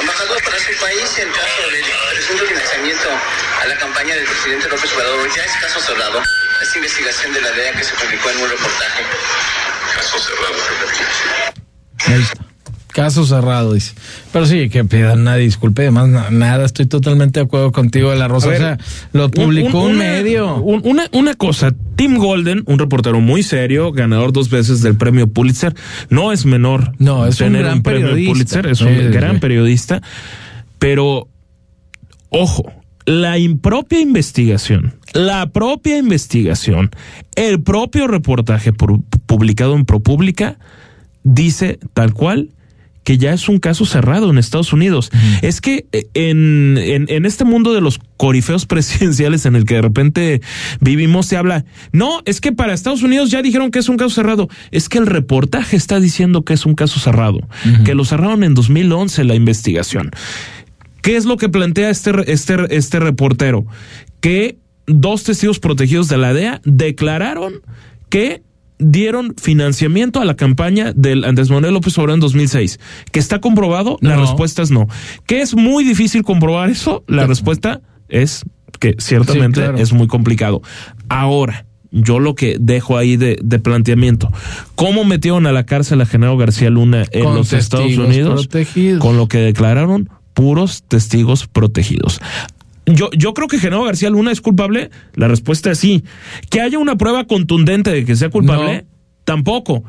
Embajador, para su país, el caso del presunto financiamiento a la campaña del presidente López Obrador ya es caso cerrado. Esta investigación de la DEA que se publicó en un reportaje.
Caso cerrado.
Ahí está. Caso cerrado, dice. Pero sí, que pidan una disculpe. Además, na- nada, estoy totalmente de acuerdo contigo de la Rosa. O sea, lo publicó un,
una-
medio.
un- una, una cosa, Tim Golden, un reportero muy serio, ganador dos veces del premio Pulitzer, no es menor
No, es un
tener
gran
un premio
periodista.
Pulitzer, es un
Sí,
gran
sí.
periodista, pero ojo, la impropia investigación, la propia investigación, el propio reportaje por- publicado en ProPublica dice tal cual que ya es un caso cerrado en Estados Unidos. Es que eh, en, en, en este mundo de los corifeos presidenciales en el que de repente vivimos se habla, no, es que para Estados Unidos ya dijeron que es un caso cerrado. Es que el reportaje está diciendo que es un caso cerrado, que lo cerraron en 2011 la investigación. ¿Qué es lo que plantea este, este, este reportero? Que dos testigos protegidos de la DEA declararon que dieron financiamiento a la campaña del Andrés Manuel López Obrador en 2006. ¿Que está comprobado? La
No.
respuesta es no. ¿Que es muy difícil comprobar eso? La respuesta es que ciertamente
Sí, claro.
es muy complicado. Ahora, yo lo que dejo ahí de, de planteamiento, ¿cómo metieron a la cárcel a Genaro García Luna en
Con
los Estados Unidos?
protegidos.
Con lo que declararon puros testigos protegidos. Yo, yo creo que Genaro García Luna es culpable. La respuesta es sí. Que haya una prueba contundente de que sea culpable, tampoco.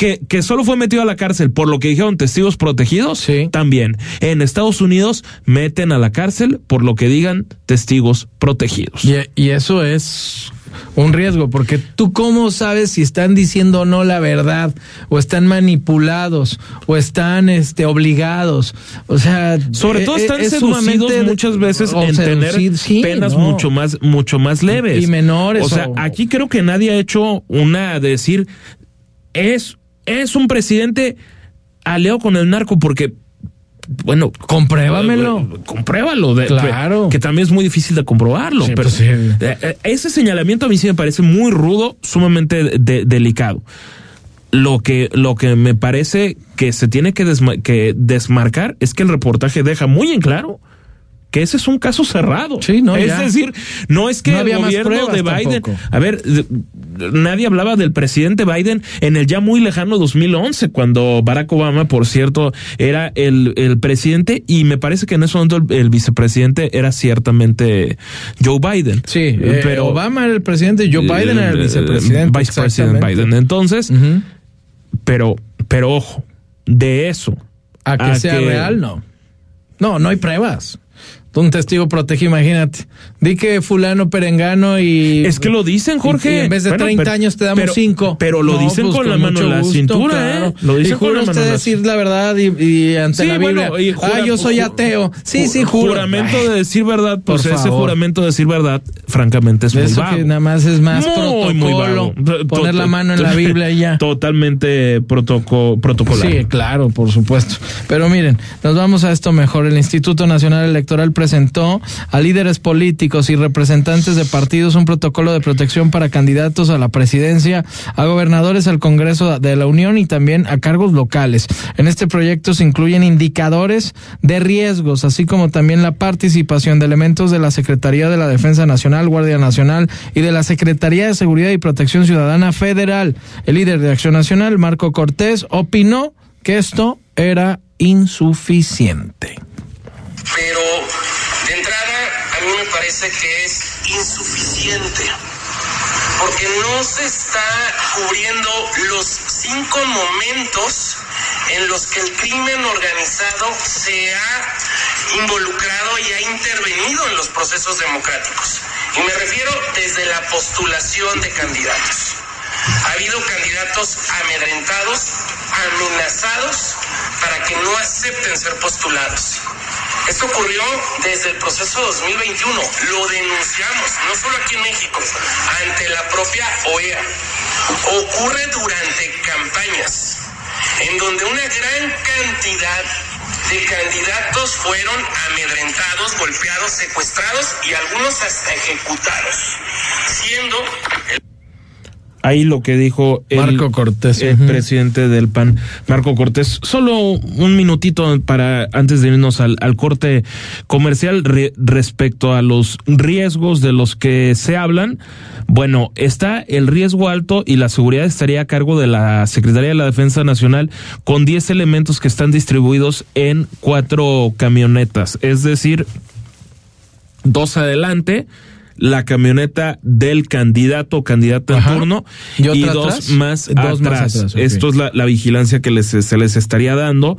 Que, que solo fue metido a la cárcel por lo que dijeron testigos protegidos, también. En Estados Unidos meten a la cárcel por lo que digan testigos protegidos.
Y, y eso es un riesgo, porque tú cómo sabes si están diciendo o no la verdad, o están manipulados, o están este obligados. O sea,
Sobre
eh,
todo
eh,
están
es
seducidos
sumamente-
muchas veces en tener
sí,
penas
no.
mucho más, mucho más leves.
Y menores,
O sea,
o-
aquí creo que nadie ha hecho una de decir es, es un presidente aliado con el narco porque bueno,
compruébamelo.
compruébalo. de-
Claro.
Que también es muy difícil de comprobarlo.
Sí,
pero
pues sí.
eh, eh, ese señalamiento a mí sí me parece muy rudo, sumamente de- de- delicado. Lo que, lo que me parece que se tiene que, desma- que desmarcar es que el reportaje deja muy en claro que ese es un caso cerrado.
no,
es
ya.
decir, no es que
No
el gobierno de Biden.
tampoco.
A ver, nadie hablaba del presidente Biden en el ya muy lejano 2011, cuando Barack Obama, por cierto, era el, el presidente y me parece que en ese momento el, el vicepresidente era ciertamente Joe Biden.
Sí, eh,
pero
Obama era el presidente, Joe Biden era el vicepresidente.
Vice President
exactamente.
Biden. Entonces, pero, pero ojo, de eso.
A que sea real, no. No, no hay pruebas. Un testigo protegido, imagínate. Di que fulano perengano y...
Es que lo dicen, Jorge.
Y, y en vez de
Bueno,
30
pero-
años te damos
pero-
5.
pero lo dicen con la mano en la cintura, ¿eh? Lo dicen
y juro
con la mano
usted
la
decir la verdad y, y ante
Sí,
la
bueno,
Biblia.
y jura-
ah, yo soy ateo. Sí, sí, juro.
Juramento
Ay,
de decir verdad, pues ese
favor.
juramento de decir verdad, francamente es muy
Eso
vago.
que nada más es más
Muy,
protocolo.
muy vago.
Poner la mano en la Biblia y ya.
Totalmente protoco protocolar.
Sí, claro, por supuesto. Pero miren, nos vamos a esto mejor. El Instituto Nacional Electoral presentó a líderes políticos y representantes de partidos un protocolo de protección para candidatos a la presidencia, a gobernadores, al Congreso de la Unión y también a cargos locales. En este proyecto se incluyen indicadores de riesgos, así como también la participación de elementos de la Secretaría de la Defensa Nacional, Guardia Nacional y de la Secretaría de Seguridad y Protección Ciudadana Federal. El líder de Acción Nacional, Marco Cortés, opinó que esto era insuficiente.
pero a mí me parece que es insuficiente, porque no se está cubriendo los cinco momentos en los que el crimen organizado se ha involucrado y ha intervenido en los procesos democráticos. Y me refiero desde la postulación de candidatos. Ha habido candidatos amedrentados, amenazados para que no acepten ser postulados. Esto ocurrió desde el proceso 2021. Lo denunciamos, no solo aquí en México, ante la propia OEA. Ocurre durante campañas, en donde una gran cantidad de candidatos fueron amedrentados, golpeados, secuestrados y algunos hasta ejecutados. haciendo el
Ahí lo que dijo el,
Marco Cortés,
el presidente del PAN, Marco Cortés. Solo un minutito para antes de irnos al, al corte comercial re- respecto a los riesgos de los que se hablan. Bueno, está el riesgo alto y la seguridad estaría a cargo de la Secretaría de la Defensa Nacional con 10 elementos que están distribuidos en cuatro camionetas. Es decir, dos adelante, la camioneta del candidato o candidata en turno
¿Y
y, dos
atrás?
más
Dos más
atrás. Esto es la, la vigilancia que les, se les estaría dando.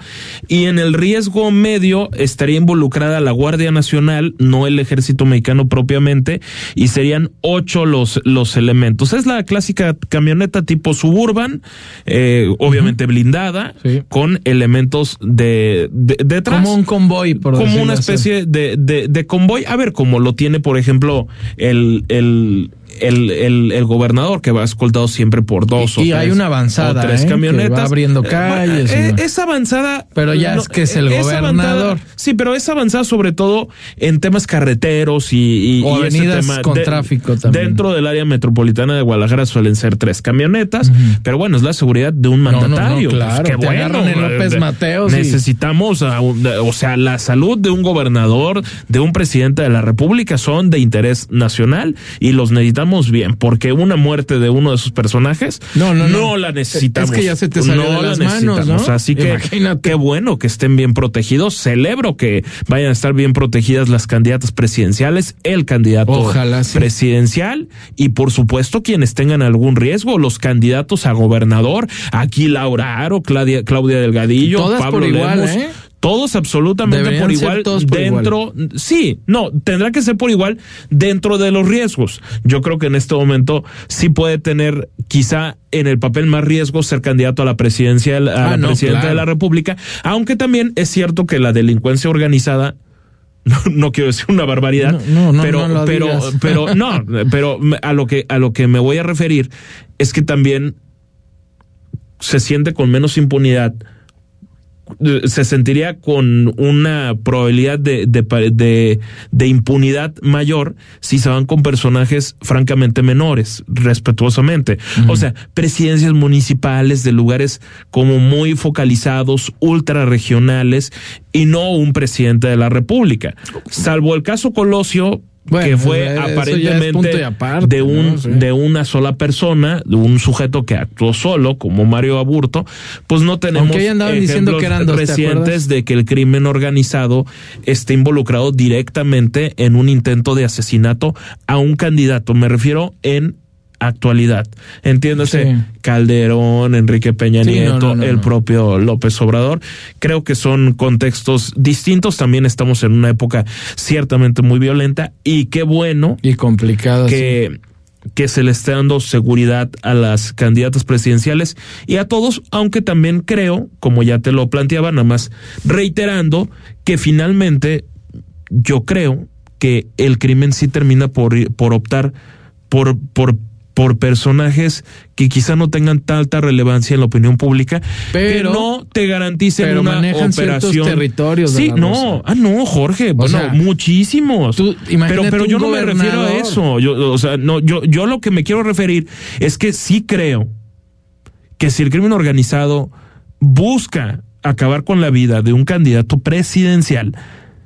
Y en el riesgo medio estaría involucrada la Guardia Nacional, no el Ejército Mexicano propiamente, y serían ocho los, los elementos. Es la clásica camioneta tipo suburban, eh, obviamente blindada, con elementos de, de detrás
Como un convoy, por
como una especie de, de, de convoy, a ver, como lo tiene, por ejemplo, el, el, el, el, el gobernador, que va escoltado siempre por dos o
Y
tres,
hay una avanzada,
o tres
¿eh? que
camionetas.
va abriendo
Eh,
calles y
eh, es avanzada.
Pero ya es que es el
es
gobernador.
avanzada- sí, pero es avanzada sobre todo en temas carreteros y, y,
O
y ese
avenidas
tema
con
de-
tráfico también.
Dentro del área metropolitana de Guadalajara suelen ser tres camionetas, pero bueno, es la seguridad de un
no, no,
mandatario.
claro,
Pues qué
te
bueno.
en López Mateos y-
Necesitamos, a un- o sea, la salud de un gobernador, de un presidente de la República son de interés nacional y los necesitamos bien, porque una muerte de uno de sus personajes
No, no, no.
la necesitamos.
Es que ya se te salió de
la
las manos,
necesitamos.
¿no?
Así que
Imagínate.
qué bueno que estén bien protegidos. Celebro que vayan a estar bien protegidas las candidatas presidenciales, el candidato
Ojalá sí.
presidencial y por supuesto quienes tengan algún riesgo, los candidatos a gobernador, aquí Laura Aro, Claudia, Claudia Delgadillo,
Todas
Pablo
por igual,
Lemos,
¿eh?
Todos absolutamente
Deberían
por igual
todos por
dentro, sí, no, tendrá que ser por igual dentro de los riesgos. Yo creo que en este momento sí puede tener quizá en el papel más riesgo ser candidato a la presidencia, a la
Ah, no,
presidenta
claro.
de la República, aunque también es cierto que la delincuencia organizada no, no quiero decir una barbaridad,
No, no, no,
pero, pero,
digas.
pero, no, pero a lo que, a lo que me voy a referir es que también se siente con menos impunidad se sentiría con una probabilidad de, de, de impunidad mayor si se van con personajes francamente menores, respetuosamente. O sea, presidencias municipales de lugares como muy focalizados, ultra regionales, y no un presidente de la República. Salvo el caso Colosio,
Bueno,
que fue aparentemente
aparte,
de un
¿no? Sí.
de una sola persona, de un sujeto que actuó solo, como Mario Aburto, pues no tenemos
andaban diciendo que eran dos, ¿te
recientes de que el crimen organizado esté involucrado directamente en un intento de asesinato a un candidato. Me refiero en actualidad. Entiéndase,
Sí.
Calderón, Enrique Peña
Sí,
Nieto,
no, no,
el propio López Obrador. Creo que son contextos distintos. También estamos en una época ciertamente muy violenta y qué bueno
Y complicado.
que, que se le esté dando seguridad a las candidatas presidenciales y a todos, aunque también creo, como ya te lo planteaba, nada más reiterando que finalmente yo creo que el crimen sí termina por, por optar por, por, por personajes que quizá no tengan tanta relevancia en la opinión pública,
Pero-
que no te garanticen
pero
una
manejan
operación.
territorios
Sí, no,
Rosa.
ah, no, Jorge, bueno,
sea,
muchísimos.
tú
pero, pero yo no me refiero a eso. Yo, o sea, no, yo, yo lo que me quiero referir es que sí creo que si el crimen organizado busca acabar con la vida de un candidato presidencial,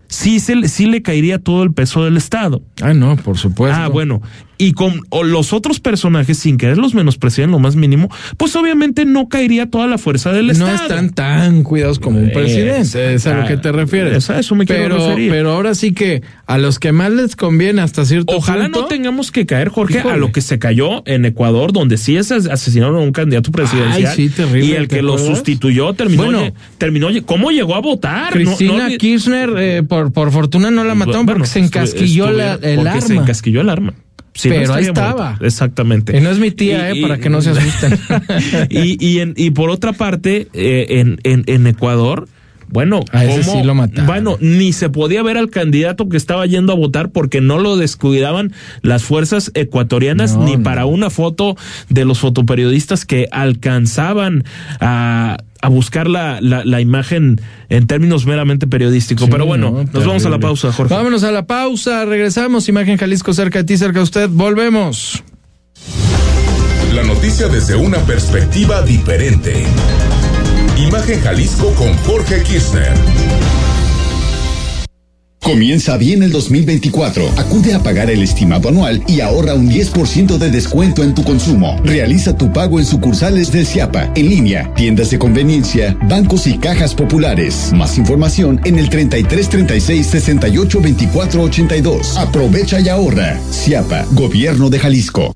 sí, se, le- sí le caería todo el peso del Estado.
Ah, no, por supuesto.
Ah, bueno. Y con o los otros personajes, sin querer los menospreciar en lo más mínimo, pues obviamente no caería toda la fuerza del
No
Estado.
están tan cuidados como un presidente, es a lo que te refieres.
es a eso me quiero
pero,
referir.
Pero ahora sí que a los que más les conviene hasta cierto
Ojalá
punto.
no tengamos que caer, Jorge, a lo que se cayó en Ecuador, donde sí es asesinaron a un candidato presidencial.
Ay, sí, terrible,
Y el
¿te
que lo sustituyó terminó,
Bueno.
terminó, ¿cómo llegó a votar? No-
Cristina
no-
Kirchner, eh, por, por fortuna no la mataron
Bueno,
porque se encasquilló la- el
porque
arma.
se encasquilló el arma. Si no
Pero ahí estaba.
muerto. Exactamente.
Y no es mi tía,
Y-
eh,
y-
para que no se asusten.
y, y, en- y por otra parte, eh, en, en, en Ecuador, bueno,
A ese
¿cómo?
sí lo mataron.
bueno, ni se podía ver al candidato que estaba yendo a votar porque no lo descuidaban las fuerzas ecuatorianas
No,
ni
no.
para una foto de los fotoperiodistas que alcanzaban a a buscar la, la, la imagen en términos meramente periodísticos.
Sí,
Pero bueno,
no,
nos vamos a la pausa, Jorge.
Vámonos a la pausa, regresamos. Imagen Jalisco cerca de ti, cerca de usted. Volvemos.
La noticia desde una perspectiva diferente. Imagen Jalisco con Jorge Kirchner.
Comienza bien el 2024. Acude a pagar el estimado anual y ahorra un 10% de descuento en tu consumo. Realiza tu pago en sucursales del CIAPA, en línea, tiendas de conveniencia, bancos y cajas populares. Más información en el 33 36 68 24 82. Aprovecha y ahorra. CIAPA, Gobierno de Jalisco.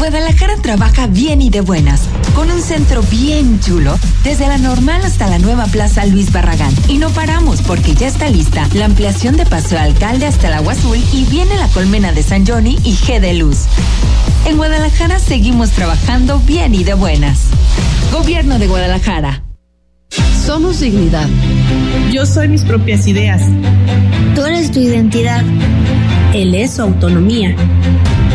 Guadalajara trabaja bien y de buenas, con un centro bien chulo, desde la normal hasta la nueva Plaza Luis Barragán. Y no paramos porque ya está lista la ampliación de Paseo Alcalde hasta el Agua Azul y viene la colmena de San Johnny y G de Luz. En Guadalajara seguimos trabajando bien y de buenas. Gobierno de Guadalajara.
Somos dignidad. Yo soy mis propias ideas.
Tú eres tu identidad.
Él es su autonomía.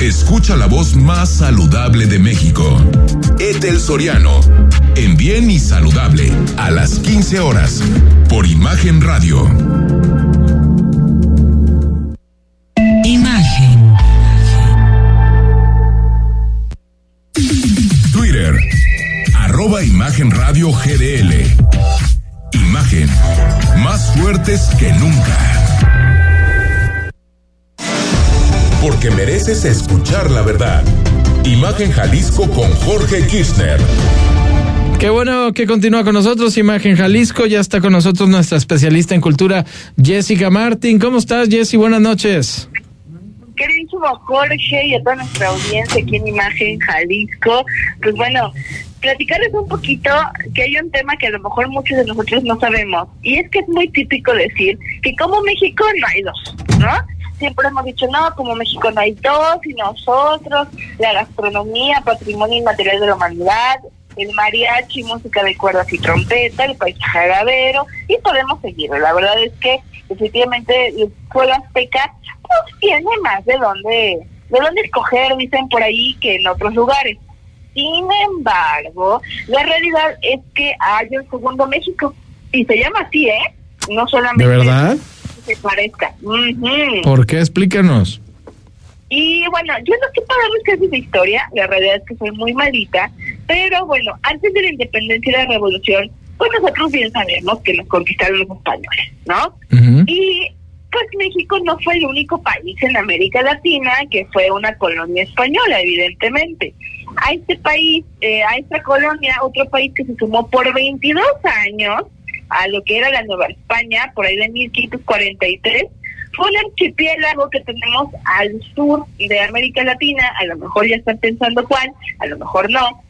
Escucha la voz más saludable de México. Etel Soriano. En Bien y Saludable. A las 15 horas. Por Imagen Radio.
Imagen.
Twitter. Arroba Imagen Radio GDL. Imagen. Más fuertes que nunca. Porque mereces escuchar la verdad. Imagen Jalisco con Jorge Kirchner.
Qué bueno que continúa con nosotros Imagen Jalisco. Ya está con nosotros nuestra especialista en cultura, Jessica Martín. ¿Cómo estás, Jessy? Buenas noches.
Queridísimo Jorge y a toda nuestra audiencia aquí en Imagen Jalisco, pues bueno, platicarles un poquito que hay un tema que a lo mejor muchos de nosotros no sabemos, y es que es muy típico decir que como México no hay dos, ¿no? Siempre hemos dicho, no, como México no hay dos, y nosotros, la gastronomía, patrimonio inmaterial de la humanidad, el mariachi, música de cuerdas y trompeta, el paisaje agavero, y podemos seguir. La verdad es que efectivamente el pueblo azteca pues tiene más de dónde, de dónde escoger, dicen por ahí, que en otros lugares. Sin embargo, la realidad es que hay un segundo México, y se llama así, ¿eh? No solamente
¿De verdad?
Se parezca.
¿Por qué? Explícanos.
Y bueno, yo no sé para es esa historia, la realidad es que soy muy malita, pero bueno, antes de la independencia y la revolución, pues nosotros bien sabemos que nos conquistaron los españoles, ¿no? Y pues México no fue el único país en América Latina que fue una colonia española, evidentemente. A este país, eh, a esta colonia, otro país que se sumó por 22 años a lo que era la Nueva España, por ahí de 1543, fue un archipiélago que tenemos al sur de América Latina, a lo mejor ya están pensando cuál, a lo mejor no.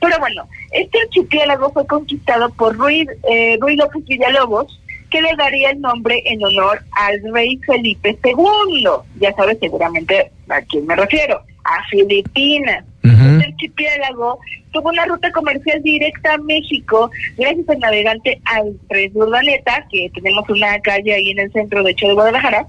Pero bueno, este archipiélago fue conquistado por Ruiz, eh, López Villalobos, que le daría el nombre en honor al rey Felipe II. Ya sabes seguramente a quién me refiero, a Filipinas. Este archipiélago tuvo una ruta comercial directa a México gracias al navegante Alfred Urdaneta, que tenemos una calle ahí en el centro, de hecho, de Guadalajara,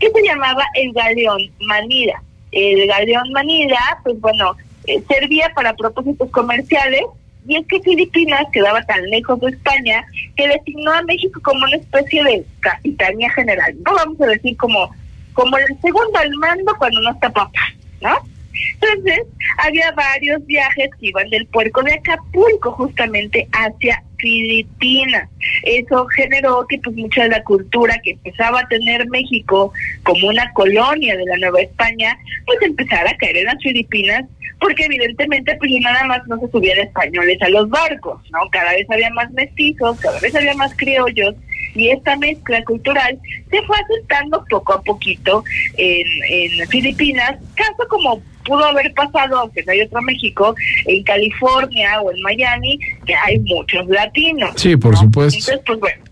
que se llamaba el Galeón Manila. El Galeón Manila, pues bueno, eh, servía para propósitos comerciales y es que Filipinas quedaba tan lejos de España que designó a México como una especie de capitanía general. No vamos a decir como, como el segundo al mando cuando no está papá, ¿no? Entonces, había varios viajes que iban del puerto de Acapulco justamente hacia Filipinas. Eso generó que pues mucha de la cultura que empezaba a tener México como una colonia de la Nueva España, pues empezara a caer en las Filipinas porque evidentemente pues nada más no se subían españoles a los barcos, ¿no? Cada vez había más mestizos, cada vez había más criollos y esta mezcla cultural se fue aceptando poco a poquito en, en Filipinas, caso como pudo haber pasado, aunque no hay otro México, en California o en Miami, que hay muchos latinos.
Sí, por supuesto.
Entonces, pues bueno,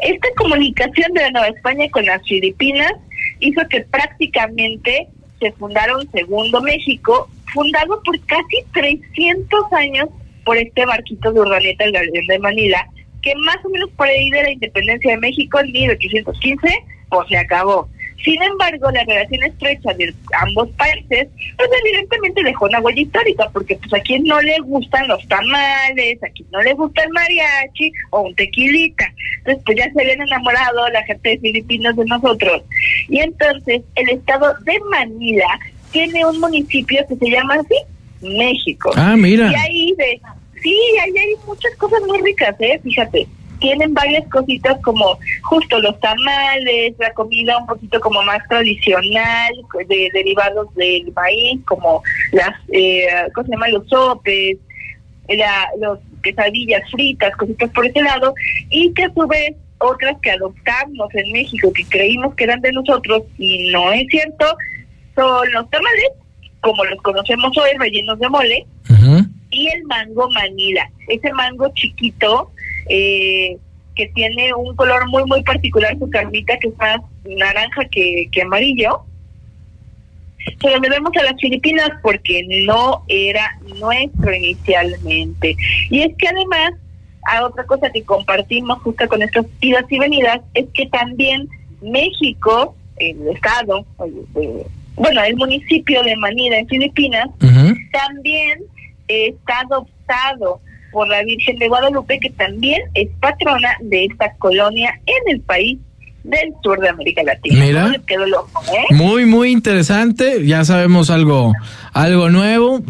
esta comunicación de la Nueva España con las Filipinas hizo que prácticamente se fundara un segundo México, fundado por casi 300 años por este barquito de Urdaneta, el Galeón de Manila, que más o menos por ahí de la independencia de México en 1815, pues se acabó. Sin embargo, la relación estrecha de ambos países, pues evidentemente dejó una huella histórica, porque pues a quien no le gustan los tamales, a quien no le gusta el mariachi o un tequilita. Entonces, pues ya se habían enamorado la gente de Filipinas de nosotros. Y entonces, el estado de Manila tiene un municipio que se llama así, México.
Ah, mira.
Y ahí de, sí, ahí hay muchas cosas muy ricas, ¿eh? Fíjate tienen varias cositas como justo los tamales, la comida un poquito como más tradicional, de derivados del maíz, como las, eh, ¿cómo se llama? Los sopes, la, los quesadillas fritas, cositas por ese lado, y que a su vez otras que adoptamos en México, que creímos que eran de nosotros, y no es cierto, son los tamales, como los conocemos hoy, rellenos de mole, y el mango manila, ese mango chiquito eh, que tiene un color muy, muy particular, su carnita, que es más naranja que, que amarillo. Se lo debemos a las Filipinas porque no era nuestro inicialmente. Y es que además, a otra cosa que compartimos justo con estas idas y venidas, es que también México, el estado, bueno, el municipio de Manila en Filipinas, también está adoptado por la Virgen de Guadalupe, que también es patrona de esta colonia en el país del sur de América Latina.
Mira,
¿eh?
muy muy interesante. Ya sabemos algo algo nuevo.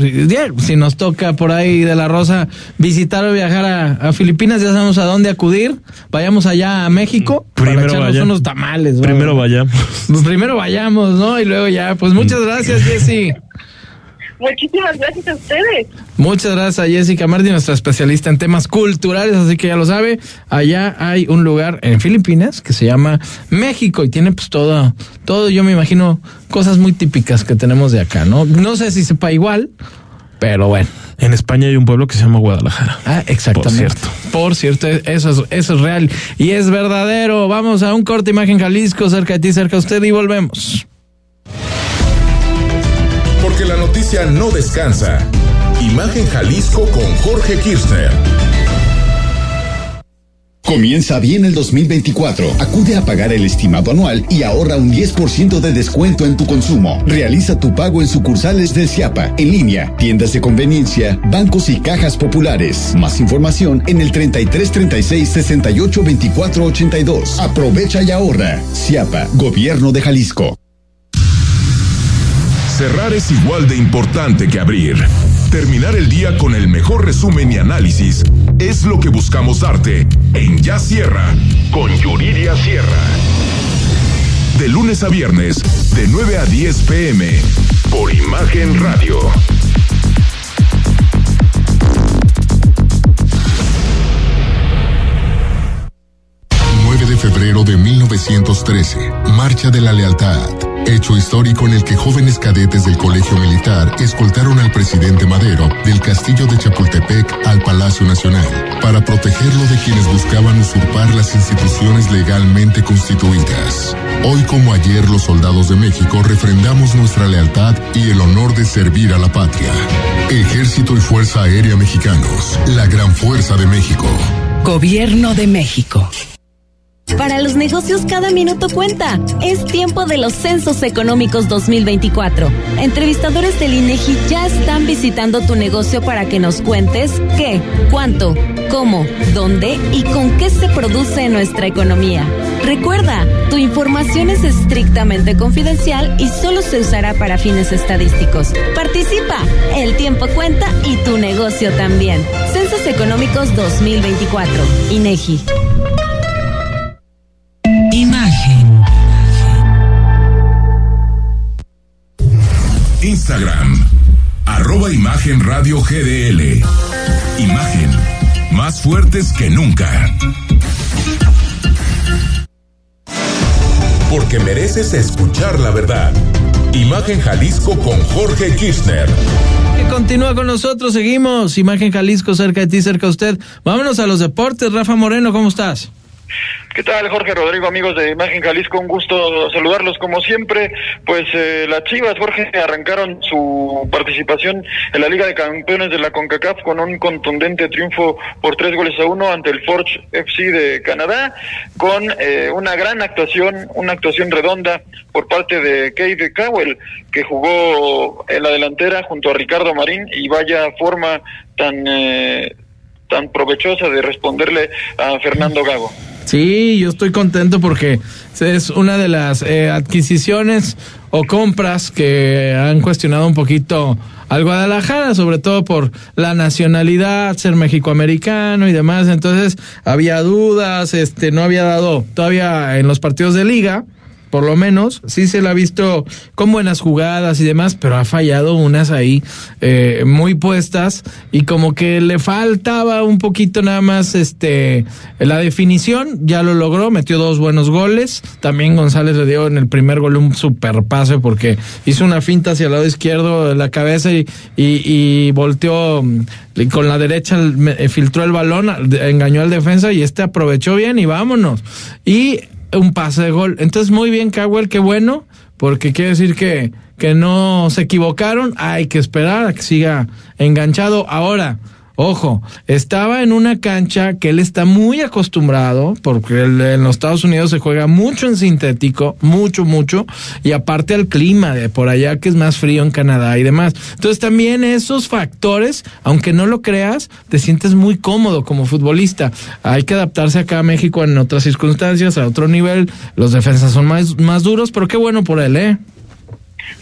Si nos toca por ahí de la Rosa visitar o viajar a, Filipinas, ya sabemos a dónde acudir. Vayamos allá a México
primero
para echarnos unos tamales.
Primero vayamos.
Pues primero vayamos, ¿no? Y luego ya. Pues muchas gracias, Jessy.
Muchísimas gracias a ustedes.
Muchas gracias a Jessica Martín, nuestra especialista en temas culturales, así que ya lo sabe, allá hay un lugar en Filipinas que se llama México y tiene pues todo, todo yo me imagino cosas muy típicas que tenemos de acá, ¿no? No sé si sepa igual, pero bueno.
En España hay un pueblo que se llama Guadalajara.
Ah, exactamente. Por cierto. Por cierto, eso es, eso es real y es verdadero. Vamos a un corte imagen Jalisco, cerca de ti, cerca de usted y volvemos
noticia no descansa. Imagen Jalisco con Jorge Kirchner.
Comienza bien el 2024. Acude a pagar el estimado anual y ahorra un 10% de descuento en tu consumo. Realiza tu pago en sucursales del CIAPA, en línea, tiendas de conveniencia, bancos y cajas populares. Más información en el 33 36 68 24 82. Aprovecha y ahorra. CIAPA, Gobierno de Jalisco.
Cerrar es igual de importante que abrir. Terminar el día con el mejor resumen y análisis es lo que buscamos darte en Ya Sierra con Yuridia Sierra. De lunes a viernes, de 9 a 10 pm, por Imagen Radio. 9 de febrero de 1913, Marcha de la Lealtad hecho histórico en el que jóvenes cadetes del Colegio Militar escoltaron al presidente Madero del castillo de Chapultepec al Palacio Nacional para protegerlo de quienes buscaban usurpar las instituciones legalmente constituidas. Hoy como ayer los soldados de México refrendamos nuestra lealtad y el honor de servir a la patria. Ejército y Fuerza Aérea Mexicanos, la gran fuerza de México.
Gobierno de México.
Para los negocios cada minuto cuenta. Es tiempo de los Censos Económicos 2024. Entrevistadores del INEGI ya están visitando tu negocio para que nos cuentes qué, cuánto, cómo, dónde y con qué se produce nuestra economía. Recuerda, tu información es estrictamente confidencial y solo se usará para fines estadísticos. Participa, el tiempo cuenta y tu negocio también. Censos Económicos 2024. INEGI.
Instagram, Arroba Imagen Radio GDL. Imagen. Más fuertes que nunca. Porque mereces escuchar la verdad. Imagen Jalisco con Jorge Kirchner.
Que continúa con nosotros, seguimos. Imagen Jalisco cerca de ti, cerca de usted. Vámonos a los deportes. Rafa Moreno, ¿cómo estás?
¿Qué tal, Jorge Rodrigo, amigos de Imagen Jalisco? Un gusto saludarlos como siempre. Pues eh, las Chivas, Jorge, arrancaron su participación en la Liga de Campeones de la CONCACAF con un contundente triunfo por tres goles a uno ante el Forge FC de Canadá, con eh, una gran actuación, una actuación redonda por parte de Kate Cowell, que jugó en la delantera junto a Ricardo Marín y vaya forma tan... Eh, tan provechosa de responderle a Fernando Gago.
Sí, yo estoy contento porque es una de las eh, adquisiciones o compras que han cuestionado un poquito al Guadalajara, sobre todo por la nacionalidad, ser mexicoamericano y demás. Entonces había dudas, este, no había dado todavía en los partidos de liga por lo menos, sí se la ha visto con buenas jugadas y demás, pero ha fallado unas ahí eh, muy puestas y como que le faltaba un poquito nada más este la definición, ya lo logró, metió dos buenos goles, también González le dio en el primer gol un super pase porque hizo una finta hacia el lado izquierdo de la cabeza y, y, y volteó y con la derecha filtró el balón, engañó al defensa y este aprovechó bien y vámonos. Y un pase de gol. Entonces, muy bien, Cowell, qué bueno, porque quiere decir que, que no se equivocaron. Hay que esperar a que siga enganchado. Ahora, Ojo, estaba en una cancha que él está muy acostumbrado, porque en los Estados Unidos se juega mucho en sintético, mucho, mucho, y aparte al clima de por allá que es más frío en Canadá y demás. Entonces también esos factores, aunque no lo creas, te sientes muy cómodo como futbolista. Hay que adaptarse acá a México en otras circunstancias, a otro nivel. Los defensas son más, más duros, pero qué bueno por él, ¿eh?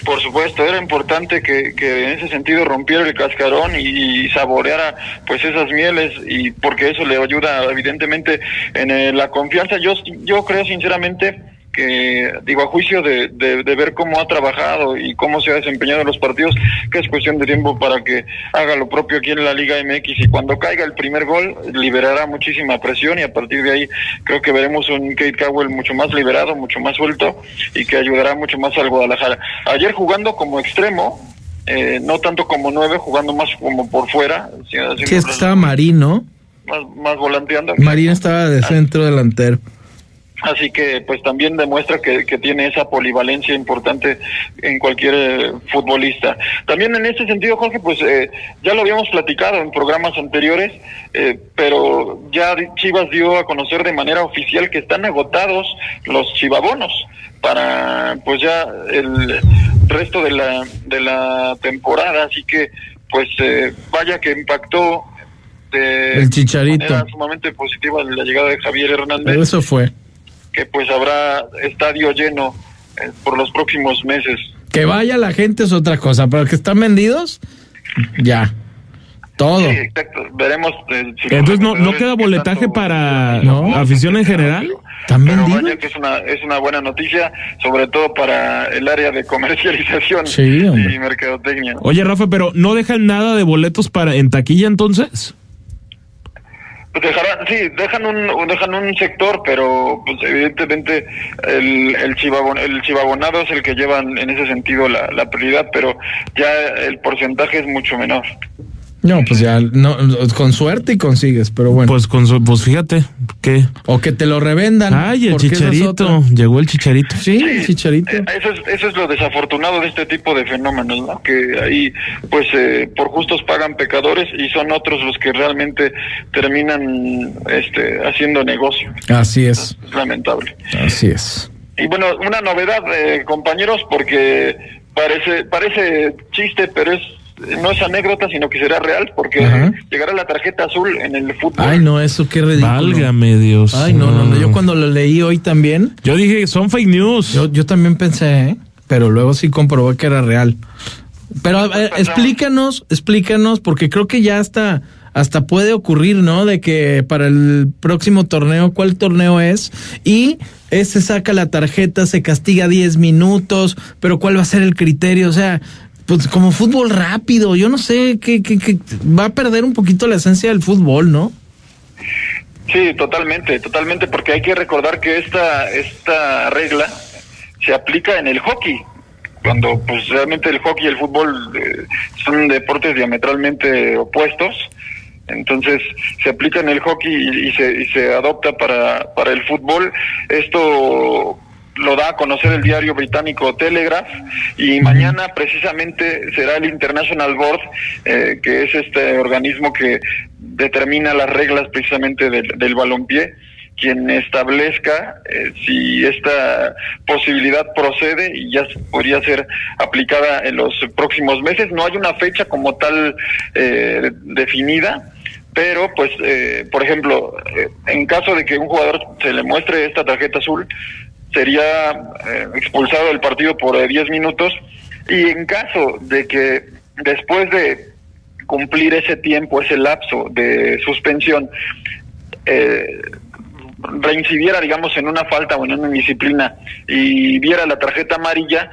Por supuesto, era importante que, que, en ese sentido rompiera el cascarón y, saboreara pues esas mieles y porque eso le ayuda evidentemente en eh, la confianza. Yo yo creo sinceramente que, digo, a juicio de, de, ver cómo ha trabajado y cómo se ha desempeñado en los partidos, que es cuestión de tiempo para que haga lo propio aquí en la Liga MX y cuando caiga el primer gol liberará muchísima presión y a partir de ahí creo que veremos un Kate Cowell mucho más liberado, mucho más suelto y que ayudará mucho más al Guadalajara. Ayer jugando como extremo, eh, no tanto como nueve, jugando más como por fuera.
Sí, es que estaba Marín, ¿no?
Más, más volanteando.
Marín estaba de centro delantero.
Así que pues también demuestra que, que tiene esa polivalencia importante en cualquier eh, futbolista. También en ese sentido, Jorge, pues eh, ya lo habíamos platicado en programas anteriores, eh, pero ya Chivas dio a conocer de manera oficial que están agotados los chivabonos para pues ya el resto de la, de la temporada. Así que pues vaya que impactó de
el chicharito.
manera sumamente positiva la llegada de Javier Hernández.
eso fue
que pues habrá estadio lleno eh, por los próximos meses.
Que vaya la gente es otra cosa, pero que están vendidos, ya. Todo. Sí,
exacto. Veremos.
Eh, Entonces, ¿no, ¿no queda boletaje para afición en general?
¿También Pero vaya que es una, es una buena noticia, sobre todo para el área de comercialización y mercadotecnia.
Oye, Rafa, pero ¿no dejan nada de boletos para en taquilla entonces?
Pues sí, dejan un, dejan un sector, pero pues evidentemente el, el, chivabon, el chivabonado es el que lleva en ese sentido la prioridad, pero ya el porcentaje es mucho menor.
No, pues ya, no, con suerte y consigues, pero bueno.
Pues, con pues fíjate, que
O que te lo revendan.
Ay, el chicharito, llegó el chicharito.
Sí, el chicharito.
Eh, eso, es, eso es lo desafortunado de este tipo de fenómenos, ¿no? Que ahí, pues, eh, por justos pagan pecadores y son otros los que realmente terminan este, haciendo negocio.
Así es.
es lamentable.
Así es.
Y bueno, una novedad, eh, compañeros, porque parece, parece chiste, pero es no es anécdota, sino que será real, porque llegará la tarjeta azul en el fútbol.
Ay, no, eso qué ridículo.
Válgame Dios.
Ay, no, no, no, yo cuando lo leí hoy también.
Yo dije, son fake news.
Yo, yo también pensé, ¿eh? pero luego sí comprobé que era real. Pero explícanos, explícanos, porque creo que ya hasta, hasta puede ocurrir, ¿no? De que para el próximo torneo, ¿cuál torneo es? Y ese saca la tarjeta, se castiga 10 minutos, pero ¿cuál va a ser el criterio? O sea, pues como fútbol rápido. Yo no sé que, que, que va a perder un poquito la esencia del fútbol, ¿no?
Sí, totalmente, totalmente, porque hay que recordar que esta, esta regla se aplica en el hockey, cuando pues realmente el hockey y el fútbol eh, son deportes diametralmente opuestos, entonces se aplica en el hockey y, y se, y se adopta para, para el fútbol. Esto lo da a conocer el diario británico Telegraph y mañana precisamente será el International Board, eh, que es este organismo que determina las reglas precisamente del, del balompié quien establezca eh, si esta posibilidad procede y ya podría ser aplicada en los próximos meses. No hay una fecha como tal eh, definida, pero pues, eh, por ejemplo, eh, en caso de que un jugador se le muestre esta tarjeta azul, sería eh, expulsado del partido por eh, 10 minutos y en caso de que después de cumplir ese tiempo, ese lapso de suspensión, eh, reincidiera, digamos, en una falta o en una indisciplina y viera la tarjeta amarilla,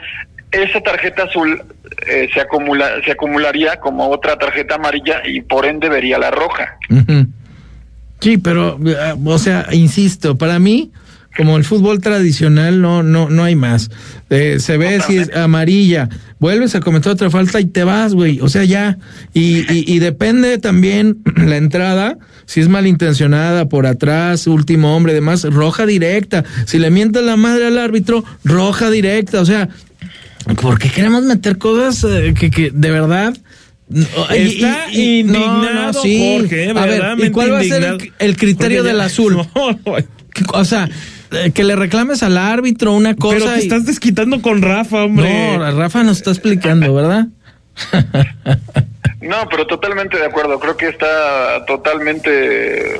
esa tarjeta azul eh, se acumula se acumularía como otra tarjeta amarilla y por ende vería la roja.
Sí, pero, eh, o sea, insisto, para mí, como el fútbol tradicional, no, no, no hay más. Eh, se ve si es amarilla, vuelves a cometer otra falta y te vas, güey. O sea, ya. Y, y, y depende también la entrada, si es malintencionada por atrás, último hombre, demás, roja directa. Si le mientas la madre al árbitro, roja directa. O sea, ¿por qué queremos meter cosas eh, que, que de verdad
Está indignado, Jorge,
a ver, ¿y cuál va a ser el, criterio del azul? O sea, que le reclames al árbitro una cosa.
Pero te
y-
estás desquitando con Rafa, hombre.
No, Rafa nos está explicando, ¿verdad?
No, pero totalmente de acuerdo. Creo que está totalmente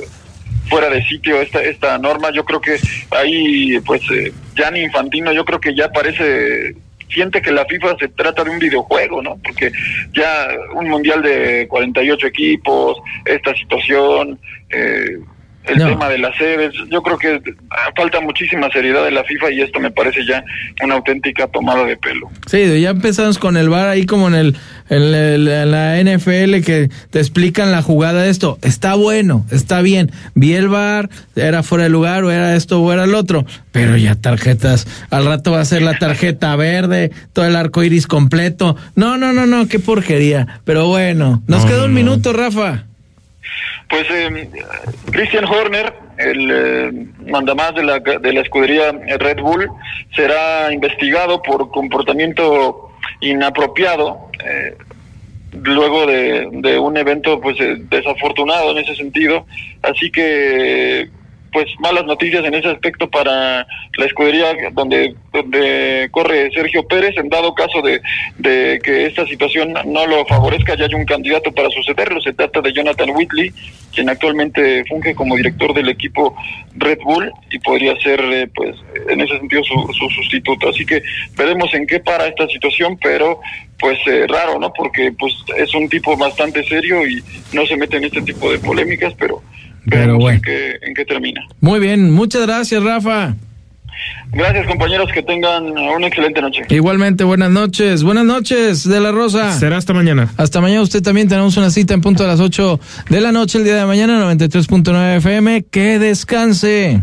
fuera de sitio esta esta norma. Yo creo que ahí, pues, eh, Gianni Infantino, yo creo que ya parece siente que la FIFA se trata de un videojuego, ¿no? Porque ya un mundial de 48 equipos, esta situación, eh, el
No.
tema de las sedes, yo creo que falta muchísima seriedad de la FIFA y esto me parece ya una auténtica tomada de pelo.
Sí, ya empezamos con el VAR ahí como en el, en el- en la NFL que te explican la jugada de esto. Está bueno, está bien. Vi el VAR, era fuera de lugar o era esto o era el otro. Pero ya tarjetas, al rato va a ser la tarjeta verde, todo el arco iris completo. No, no, no, no, qué porquería. Pero bueno, nos
No,
queda un
no.
minuto, Rafa.
Pues eh, Christian Horner, el eh, mandamás de la, de la escudería Red Bull, será investigado por comportamiento inapropiado eh, luego de, de un evento pues eh, desafortunado en ese sentido. Así que pues malas noticias en ese aspecto para la escudería donde donde corre Sergio Pérez en dado caso de, que esta situación no lo favorezca ya hay un candidato para sucederlo se trata de Jonathan Whitley quien actualmente funge como director del equipo Red Bull y podría ser eh, pues en ese sentido su, su sustituto. Así que veremos en qué para esta situación pero pues eh, raro no porque pues es un tipo bastante serio y no se mete en este tipo de polémicas pero
Pero bueno.
en qué en qué termina
Muy bien, muchas gracias, Rafa.
Gracias compañeros, que tengan una excelente noche.
Igualmente, buenas noches. Buenas noches, de la Rosa.
Será hasta mañana.
Hasta mañana usted también tenemos una cita en punto a las 8 de la noche el día de mañana, 93.9 FM. Que descanse.